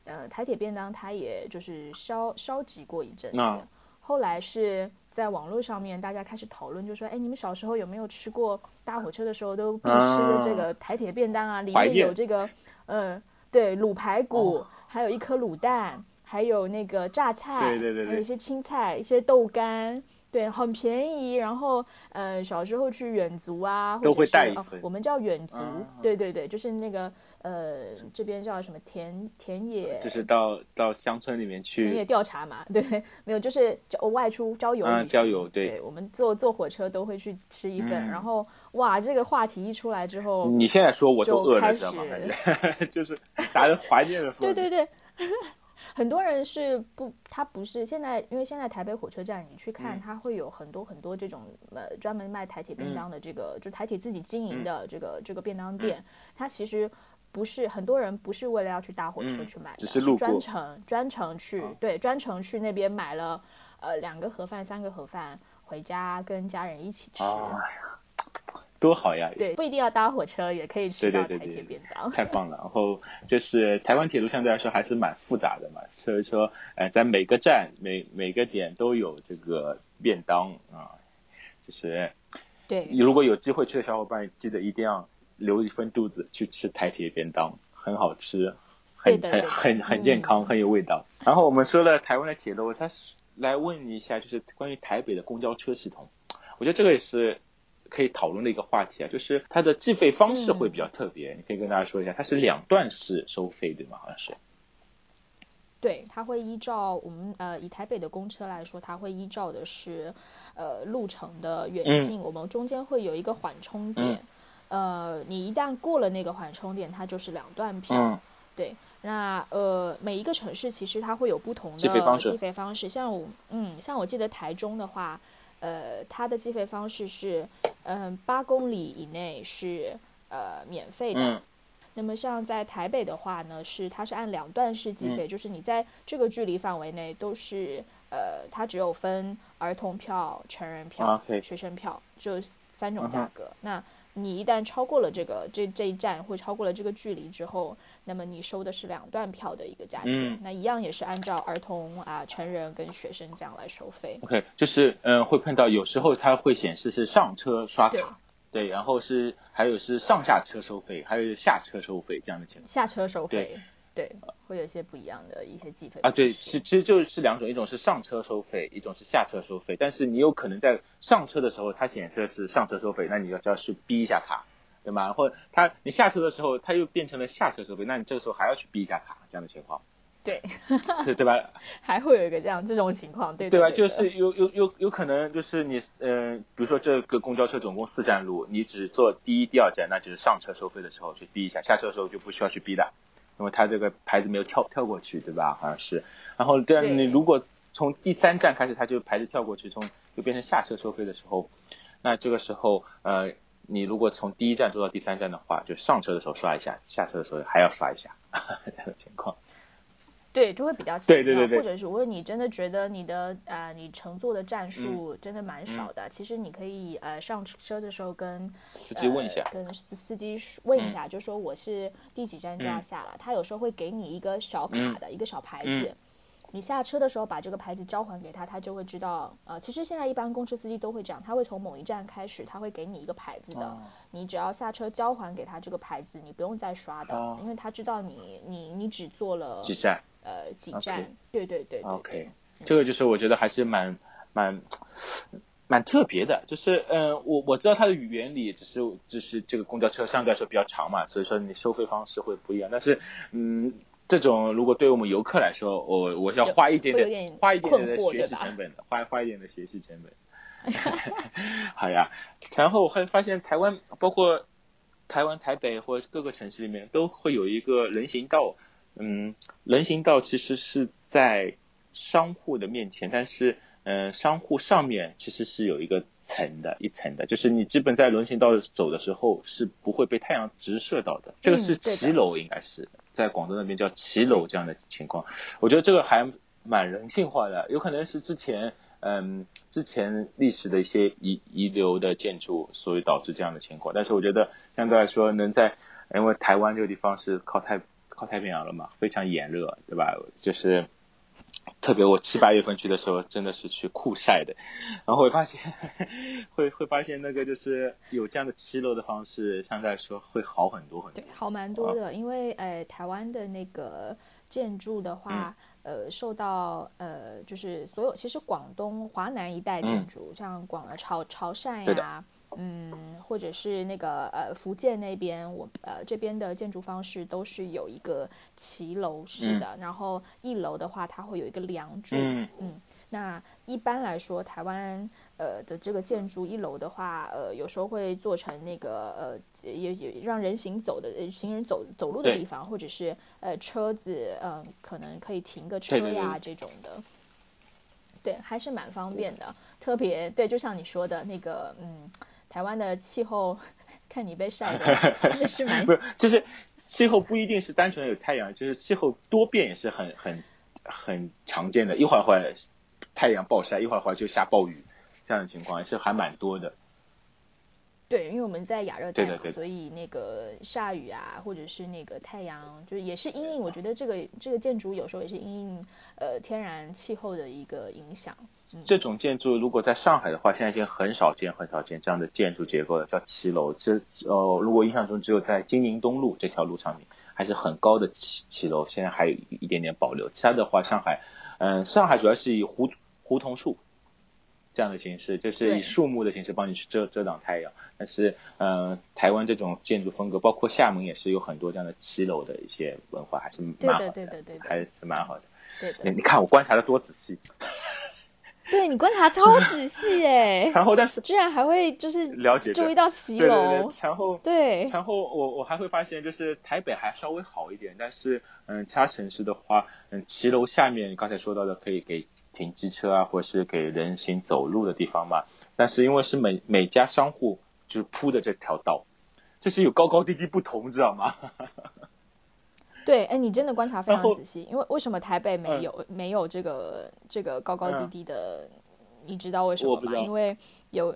呃台铁便当，它也就是烧烧急过一阵子，后来是在网络上面大家开始讨论，就说，哎，你们小时候有没有吃过搭火车的时候都必吃的这个台铁便当啊？里面有这个，呃。对，卤排骨，还有一颗卤蛋，还有那个榨菜，对对对，还有一些青菜，一些豆干，对，很便宜。然后，呃，小时候去远足啊，都会带一份。我们叫远足，对对对，就是那个。呃，这边叫什么田田野？就是到到乡村里面去田野调查嘛？对，没有，就是外出郊游。嗯，郊游对。我们坐坐火车都会去吃一份，然后哇，这个话题一出来之后，你现在说我都饿了，知道吗？就是达人怀念的。对对对，很多人是不，他不是现在，因为现在台北火车站你去看，它会有很多很多这种呃专门卖台铁便当的这个，就台铁自己经营的这个这个便当店，它其实。不是很多人不是为了要去搭火车去买的，是专程专程去对专程去那边买了呃两个盒饭三个盒饭回家跟家人一起吃，多好呀！对，不一定要搭火车也可以吃到台铁便当，太 棒了。然后就是台湾铁路相对来说还是蛮复杂的嘛，所以说呃在每个站每每个点都有这个便当啊，就是对，如果有机会去的小伙伴记得一定要。留一份肚子去吃台铁便当，很好吃，很很很很健康，很有味道。然后我们说了台湾的铁路，我再来问你一下，就是关于台北的公交车系统，我觉得这个也是可以讨论的一个话题啊。就是它的计费方式会比较特别，你可以跟大家说一下，它是两段式收费对吗？好像是。对，它会依照我们呃以台北的公车来说，它会依照的是呃路程的远近，我们中间会有一个缓冲点。呃，你一旦过了那个缓冲点，它就是两段票。对，那呃，每一个城市其实它会有不同的计费方式。像我，嗯，像我记得台中的话，呃，它的计费方式是，嗯，八公里以内是呃免费的。那么像在台北的话呢，是它是按两段式计费，就是你在这个距离范围内都是呃，它只有分儿童票、成人票、学生票，就三种价格。那你一旦超过了这个这这一站，或超过了这个距离之后，那么你收的是两段票的一个价钱。那一样也是按照儿童啊、成人跟学生这样来收费。OK，就是嗯，会碰到有时候它会显示是上车刷卡，对，然后是还有是上下车收费，还有下车收费这样的情况。下车收费。对，会有一些不一样的一些计费啊。对，其其实就是两种，一种是上车收费，一种是下车收费。但是你有可能在上车的时候，它显示的是上车收费，那你要就要去逼一下卡，对吗？或者它你下车的时候，它又变成了下车收费，那你这个时候还要去逼一下卡，这样的情况。对，对对吧？还会有一个这样这种情况，对对吧？就是有有有有可能就是你嗯，比如说这个公交车总共四站路，你只坐第一、第二站，那就是上车收费的时候去逼一下，下车的时候就不需要去逼的。因为它这个牌子没有跳跳过去，对吧？好像是。然后这样，你如果从第三站开始，它就牌子跳过去，从就变成下车收费的时候，那这个时候，呃，你如果从第一站坐到第三站的话，就上车的时候刷一下，下车的时候还要刷一下，这种情况。对，就会比较奇妙，或者是如果你真的觉得你的呃你乘坐的站数真的蛮少的，其实你可以呃上车的时候跟司机问一下，跟司机问一下，就说我是第几站就要下了。他有时候会给你一个小卡的一个小牌子，你下车的时候把这个牌子交还给他，他就会知道。呃，其实现在一般公车司机都会这样，他会从某一站开始，他会给你一个牌子的，你只要下车交还给他这个牌子，你不用再刷的，因为他知道你你你只坐了几站。呃，几站？对对对，OK，这个就是我觉得还是蛮蛮蛮特别的，就是嗯，我我知道它的原理，只是只是这个公交车相对来说比较长嘛，所以说你收费方式会不一样。但是嗯，这种如果对我们游客来说，我我要花一点点花一点点的学习成本的，花花一点的学习成本。好呀，然后我会发现台湾包括台湾台北或者各个城市里面都会有一个人行道。嗯，人行道其实是在商户的面前，但是嗯，商户上面其实是有一个层的，一层的，就是你基本在人行道走的时候是不会被太阳直射到的。这个是骑楼，应该是在广东那边叫骑楼这样的情况。我觉得这个还蛮人性化的，有可能是之前嗯之前历史的一些遗遗留的建筑，所以导致这样的情况。但是我觉得相对来说，能在因为台湾这个地方是靠太。靠太平洋了嘛，非常炎热，对吧？就是特别我七八月份去的时候，真的是去酷晒的。然后会发现，会会发现那个就是有这样的骑楼的方式，相对来说会好很多很多。对，好蛮多的，因为呃，台湾的那个建筑的话，呃受到呃就是所有其实广东华南一带建筑，像广潮潮汕呀，嗯，或者是那个呃福建那边，我呃这边的建筑方式都是有一个骑楼式的，然后一楼的话它会有一个梁柱，嗯，那一般来说台湾。呃的这个建筑一楼的话，呃，有时候会做成那个呃，也也让人行走的行人走走路的地方，或者是呃车子，嗯，可能可以停个车呀这种的。对，还是蛮方便的。特别对，就像你说的那个，嗯，台湾的气候，看你被晒的 真的是蛮不是，就是气候不一定是单纯有太阳，就是气候多变也是很很很常见的。一会儿会太阳暴晒，一会儿会就下暴雨。这样的情况也是还蛮多的，对，因为我们在亚热带嘛，所以那个下雨啊，或者是那个太阳，就是也是因应。我觉得这个这个建筑有时候也是因应呃天然气候的一个影响。这种建筑如果在上海的话，现在已经很少见很少见这样的建筑结构了，叫骑楼。这呃，如果印象中只有在金陵东路这条路上面还是很高的骑骑楼，现在还有一点点保留。其他的话，上海嗯，上海主要是以胡胡同树。这样的形式就是以树木的形式帮你去遮遮挡太阳，但是呃，台湾这种建筑风格，包括厦门也是有很多这样的骑楼的一些文化，还是蛮好的，对对对对，还是蛮好的。对的，你看我观察的多仔细。对你观察超仔细哎，然后但是居然还会就是了解注意到骑楼，然后对，然后我我还会发现就是台北还稍微好一点，但是嗯，其他城市的话，嗯，骑楼下面你刚才说到的可以给。停机车啊，或是给人行走路的地方嘛。但是因为是每每家商户就是铺的这条道，就是有高高低低不同，知道吗？对，哎，你真的观察非常仔细。因为为什么台北没有没有这个这个高高低低的？你知道为什么吗？因为有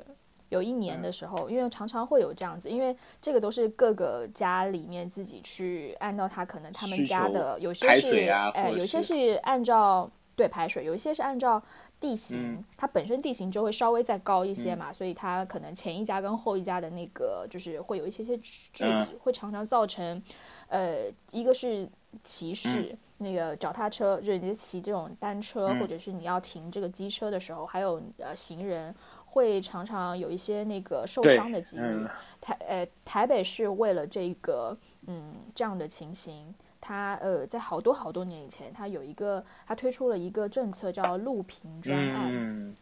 有一年的时候，因为常常会有这样子，因为这个都是各个家里面自己去按照他可能他们家的有些是哎，有些是按照。对排水，有一些是按照地形，它本身地形就会稍微再高一些嘛，所以它可能前一家跟后一家的那个就是会有一些些距离，会常常造成，呃，一个是骑士那个脚踏车，就是你骑这种单车，或者是你要停这个机车的时候，还有呃行人会常常有一些那个受伤的几率。台呃台北是为了这个嗯这样的情形。他呃，在好多好多年以前，他有一个，他推出了一个政策叫路平专案，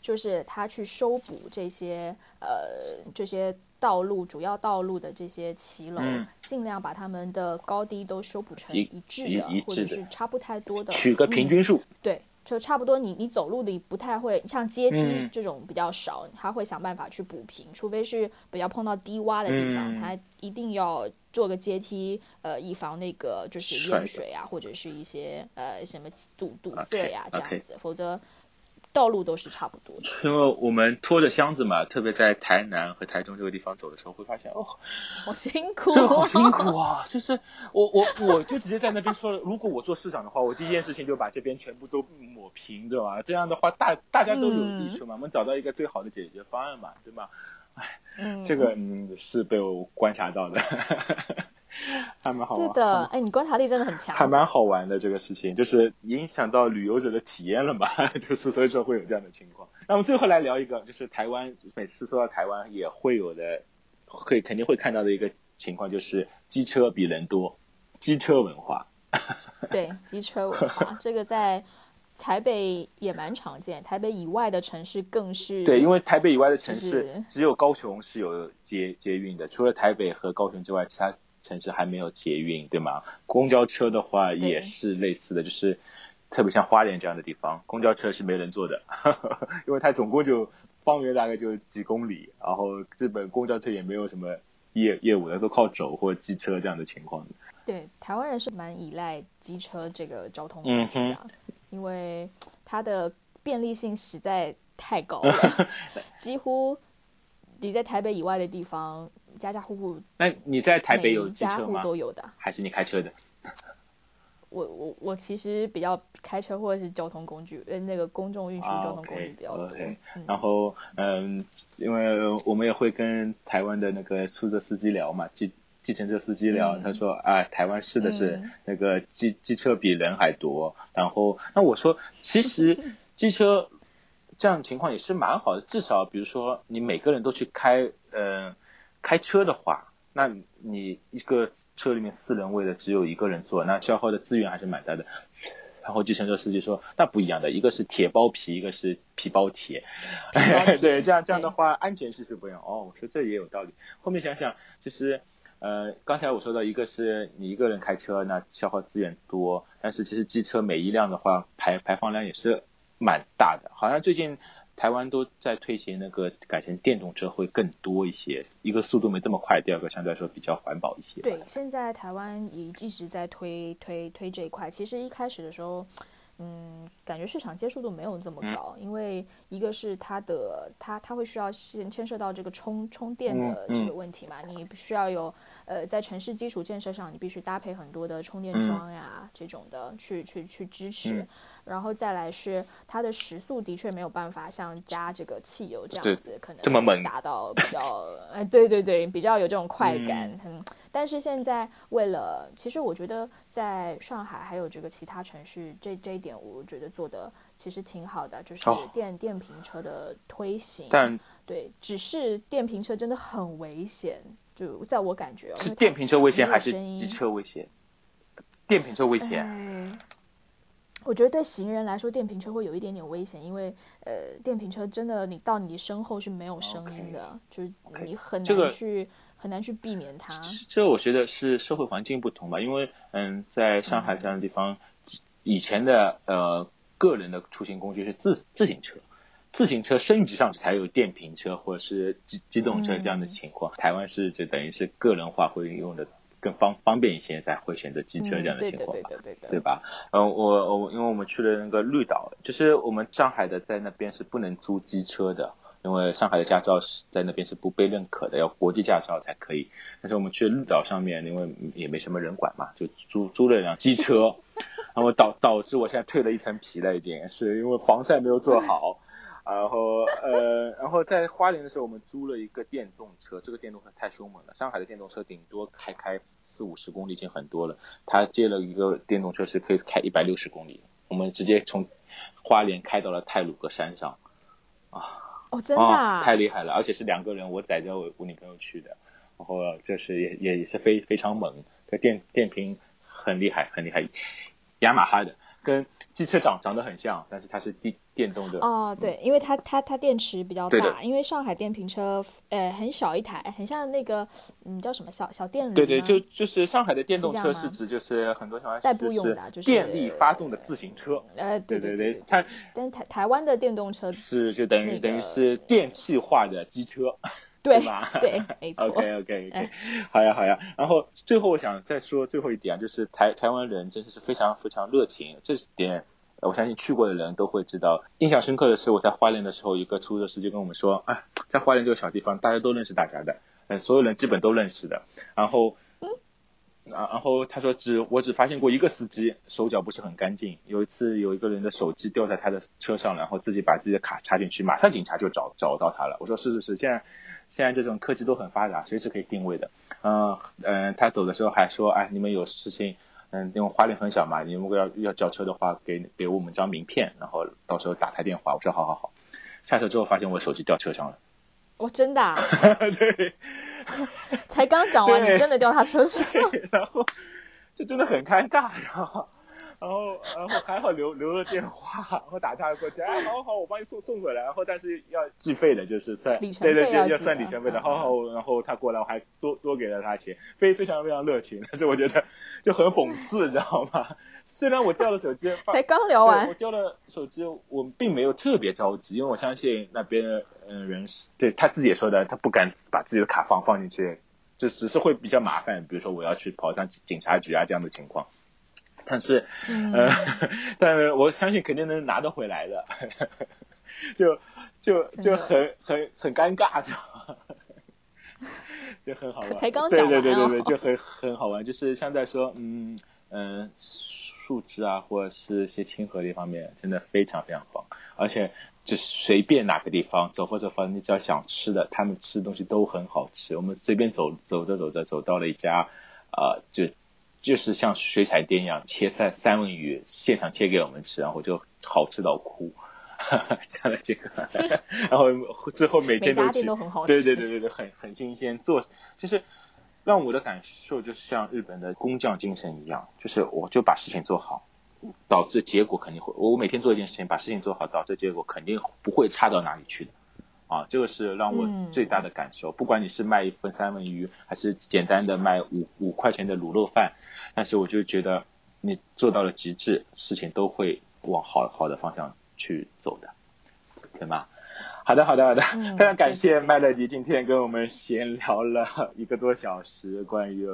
就是他去修补这些呃这些道路主要道路的这些骑楼，尽量把他们的高低都修补成一致的，或者是差不太多的，取个平均数。对。就差不多，你你走路的不太会像阶梯这种比较少，他会想办法去补平，除非是比较碰到低洼的地方，他一定要做个阶梯，呃，以防那个就是淹水啊，或者是一些呃什么堵堵塞呀这样子，否则。道路都是差不多的，因为我们拖着箱子嘛，特别在台南和台中这个地方走的时候，会发现哦，好辛苦，真的好辛苦啊！就是我我我就直接在那边说了，如果我做市长的话，我第一件事情就把这边全部都抹平，对吧？这样的话，大大家都有益处嘛，我们找到一个最好的解决方案嘛，对吧？哎，这个嗯是被我观察到的。还蛮好玩。对的，哎，你观察力真的很强。还蛮好玩的这个事情，就是影响到旅游者的体验了嘛，就是所以说会有这样的情况。那么最后来聊一个，就是台湾每次说到台湾也会有的，会肯定会看到的一个情况，就是机车比人多，机车文化。对，机车文化这个在台北也蛮常见，台北以外的城市更是。对，因为台北以外的城市只有高雄是有捷捷运的，除了台北和高雄之外，其他。城市还没有捷运，对吗？公交车的话也是类似的，就是特别像花莲这样的地方，公交车是没人坐的，因为它总共就方圆大概就几公里，然后日本公交车也没有什么业业务的，都靠走或机车这样的情况。对，台湾人是蛮依赖机车这个交通工具的，因为它的便利性实在太高了，几乎你在台北以外的地方。家家户户，那你在台北有家户都有的，还是你开车的？我我我其实比较开车或者是交通工具，呃，那个公众运输交通工具比较多。然后，嗯，因为我们也会跟台湾的那个出租车司机聊嘛，计计程车司机聊，他说啊，台湾是的是那个机机车比人还多。然后那我说，其实 机车这样情况也是蛮好的，至少比如说你每个人都去开呃开车的话，那你一个车里面四人位的只有一个人坐，那消耗的资源还是蛮大的。然后计程车司机说：“那不一样的，一个是铁包皮，一个是皮包铁。对，这样这样的话，安全系数不一样。哦，我说这也有道理。后面想想，其实，呃，刚才我说到，一个是你一个人开车，那消耗资源多，但是其实机车每一辆的话，排排放量也是蛮大的。好像最近。”台湾都在推行那个改成电动车会更多一些，一个速度没这么快，第二个相对来说比较环保一些。对，现在台湾也一直在推推推这一块。其实一开始的时候，嗯，感觉市场接受度没有这么高，因为一个是它的它它会需要先牵涉到这个充充电的这个问题嘛，你不需要有呃在城市基础建设上，你必须搭配很多的充电桩呀这种的去去去支持。然后再来是它的时速的确没有办法像加这个汽油这样子，可能这么猛达到比较，哎，对对对，比较有这种快感。嗯，但是现在为了，其实我觉得在上海还有这个其他城市，这这一点我觉得做的其实挺好的，就是电电瓶车的推行。但对，只是电瓶车真的很危险，就在我感觉，是电瓶车危险还是机车危险？电瓶车危险。我觉得对行人来说，电瓶车会有一点点危险，因为呃，电瓶车真的你到你身后是没有声音的，就是你很难去很难去避免它。这我觉得是社会环境不同吧，因为嗯，在上海这样的地方，以前的呃个人的出行工具是自自行车，自行车升级上去才有电瓶车或者是机机动车这样的情况。台湾是就等于是个人化会用的。更方方便一些，才会选择机车这样的情况吧，对吧？嗯，我我因为我们去了那个绿岛，就是我们上海的在那边是不能租机车的，因为上海的驾照是在那边是不被认可的，要国际驾照才可以。但是我们去绿岛上面，因为也没什么人管嘛，就租租了一辆机车，然后导导致我现在蜕了一层皮了，已经是因为防晒没有做好。然后呃，然后在花莲的时候，我们租了一个电动车，这个电动车太凶猛了。上海的电动车顶多开开四五十公里已经很多了，他借了一个电动车是可以开一百六十公里。我们直接从花莲开到了泰鲁阁山上，啊，哦，真的，太厉害了，而且是两个人，我载着我我女朋友去的，然后就是也也是非非常猛，这电电瓶很厉害很厉害，雅马哈的。跟机车长长得很像，但是它是电电动的哦，对，因为它它它电池比较大，因为上海电瓶车呃很小一台，很像那个嗯叫什么小小电驴对对，就就是上海的电动车是指就是很多情况代步用的，就是电力发动的自行车。呃，对对对，它但台台湾的电动车是就等于等于是电气化的机车。对吧？对，没 错。OK OK OK，好呀好呀。然后最后我想再说最后一点啊，就是台台湾人真的是非常非常热情，这点我相信去过的人都会知道。印象深刻的是我在花莲的时候，一个出租车司机跟我们说，啊，在花莲这个小地方，大家都认识大家的，嗯，所有人基本都认识的。然后，啊，然后他说只我只发现过一个司机手脚不是很干净。有一次有一个人的手机掉在他的车上，然后自己把自己的卡插进去，马上警察就找找到他了。我说是是是，现在。现在这种科技都很发达，随时可以定位的。嗯嗯，他走的时候还说：“哎，你们有事情，嗯，因为花莲很小嘛，你如果要要叫车的话，给给我们张名片，然后到时候打台电话。”我说：“好好好。”下车之后发现我手机掉车上了。哦，真的？对。才刚讲完，你真的掉他车上了？然后就真的很尴尬，然后。然后，然后还好留留了电话，然后打电话过去，哎，好好，我帮你送送回来，然后但是要计费的，就是算对对对，要算里程费的，好好，然后他过来，我还多多给了他钱，非非常非常热情，但是我觉得就很讽刺，知道吗？虽然我掉了手机，才刚聊完，我掉了手机，我并没有特别着急，因为我相信那边嗯人对他自己也说的，他不敢把自己的卡放放进去，就只是会比较麻烦，比如说我要去跑上警察局啊这样的情况。但是，呃，但是我相信肯定能拿得回来的，就就就很很很尴尬，就 就很好玩。才刚讲对对对对对，就很很好玩。就是像在说，嗯嗯，树枝啊，或者是一些亲和力方面，真的非常非常棒。而且就随便哪个地方走或者反正你只要想吃的，他们吃的东西都很好吃。我们随便走走着走着走到了一家，呃，就就是像水彩店一样切三三文鱼，现场切给我们吃，然后就好吃到哭，这样的这个，然后最后每天都去，对对对对对，很很新鲜，做就是让我的感受就是像日本的工匠精神一样，就是我就把事情做好。导致结果肯定会，我每天做一件事情，把事情做好，导致结果肯定不会差到哪里去的，啊，这个是让我最大的感受。不管你是卖一份三文鱼，还是简单的卖五五块钱的卤肉饭，但是我就觉得你做到了极致，事情都会往好好的方向去走的，对吗？好的，好的，好的，非常感谢麦乐迪今天跟我们闲聊了一个多小时，关于。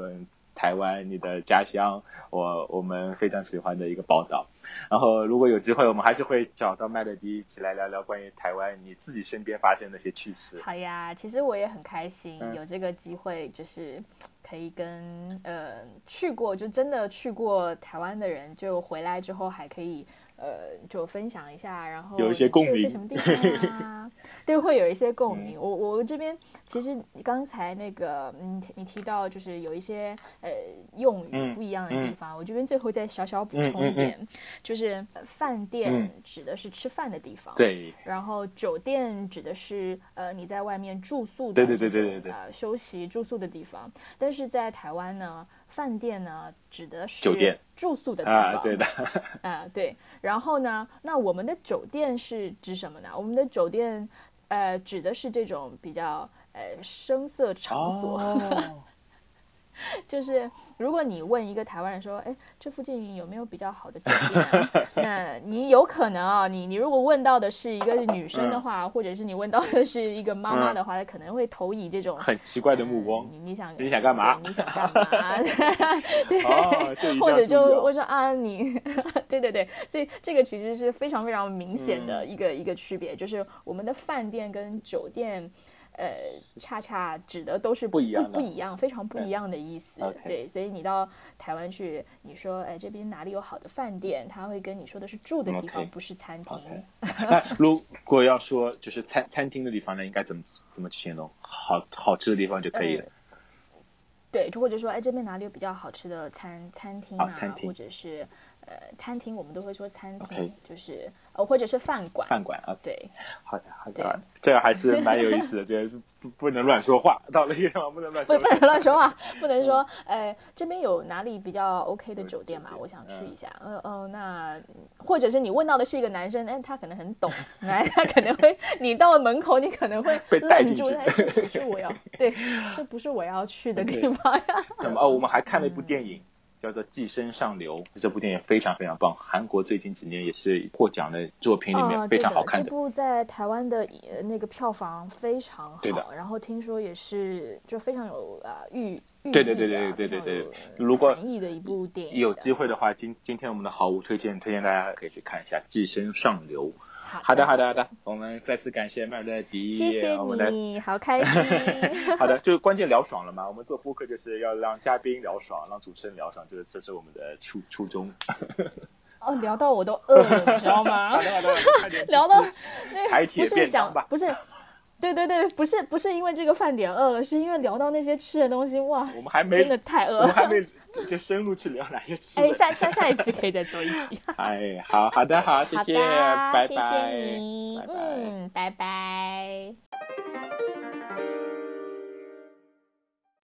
台湾，你的家乡，我我们非常喜欢的一个报道。然后，如果有机会，我们还是会找到麦乐迪一起来聊聊关于台湾你自己身边发生那些趣事。好呀，其实我也很开心有这个机会，就是可以跟呃去过就真的去过台湾的人，就回来之后还可以。呃，就分享一下，然后有一些共鸣，什么地方啊？对，会有一些共鸣。我我这边其实刚才那个，嗯，你提到就是有一些呃用语不一样的地方，我这边最后再小小补充一点，就是饭店指的是吃饭的地方，对。然后酒店指的是呃你在外面住宿的这种呃休息住宿的地方，但是在台湾呢。饭店呢，指的是酒店住宿的地方，啊，对的，啊，对。然后呢，那我们的酒店是指什么呢？我们的酒店，呃，指的是这种比较呃声色场所。就是如果你问一个台湾人说，哎，这附近有没有比较好的酒店？那你有可能啊，你你如果问到的是一个女生的话，或者是你问到的是一个妈妈的话，她可能会投以这种很奇怪的目光。你你想你想干嘛？你想干嘛？对，或者就我说啊，你对对对，所以这个其实是非常非常明显的一个一个区别，就是我们的饭店跟酒店。呃，恰恰指的都是不一样，不一样，非常不一样的意思。对，所以你到台湾去，你说，哎，这边哪里有好的饭店？他会跟你说的是住的地方，不是餐厅。那如果要说就是餐餐厅的地方呢，应该怎么怎么去形容？好好吃的地方就可以了。对，或者说，哎，这边哪里有比较好吃的餐餐厅啊？或者是。呃，餐厅我们都会说餐厅，就是呃，或者是饭馆。饭馆啊，对，好的好的，这个还是蛮有意思的，这不不能乱说话，到了地方不能乱不不能乱说话，不能说，呃，这边有哪里比较 OK 的酒店嘛？我想去一下，嗯嗯，那或者是你问到的是一个男生，哎，他可能很懂，哎，他可能会，你到了门口，你可能会 愣住，哎，这不是我要，对，这不是我要去的地方呀。那么，哦，我们还看了一部电影。叫做《寄生上流》这部电影非常非常棒，韩国最近几年也是获奖的作品里面非常好看的。这部在台湾的那个票房非常好，对的。然后听说也是就非常有啊寓寓对对对对对对对。如果意的一部电影，有机会的话，今今天我们的好物推荐推荐大家可以去看一下《寄生上流》。好的，好的，好的。我们再次感谢麦乐迪，谢谢你好开心。好的，就关键聊爽了嘛。我们做播客就是要让嘉宾聊爽，让主持人聊爽，这这是我们的初初衷。哦，聊到我都饿了，你知道吗？聊到那不是讲不是。对对对，不是不是因为这个饭点饿了，是因为聊到那些吃的东西，哇，我们还没真的太饿，我们还没就深入去聊了，就。哎，下下下一次可以再做一期。哎，好好的，好，谢谢，拜拜，谢谢你，嗯，拜拜。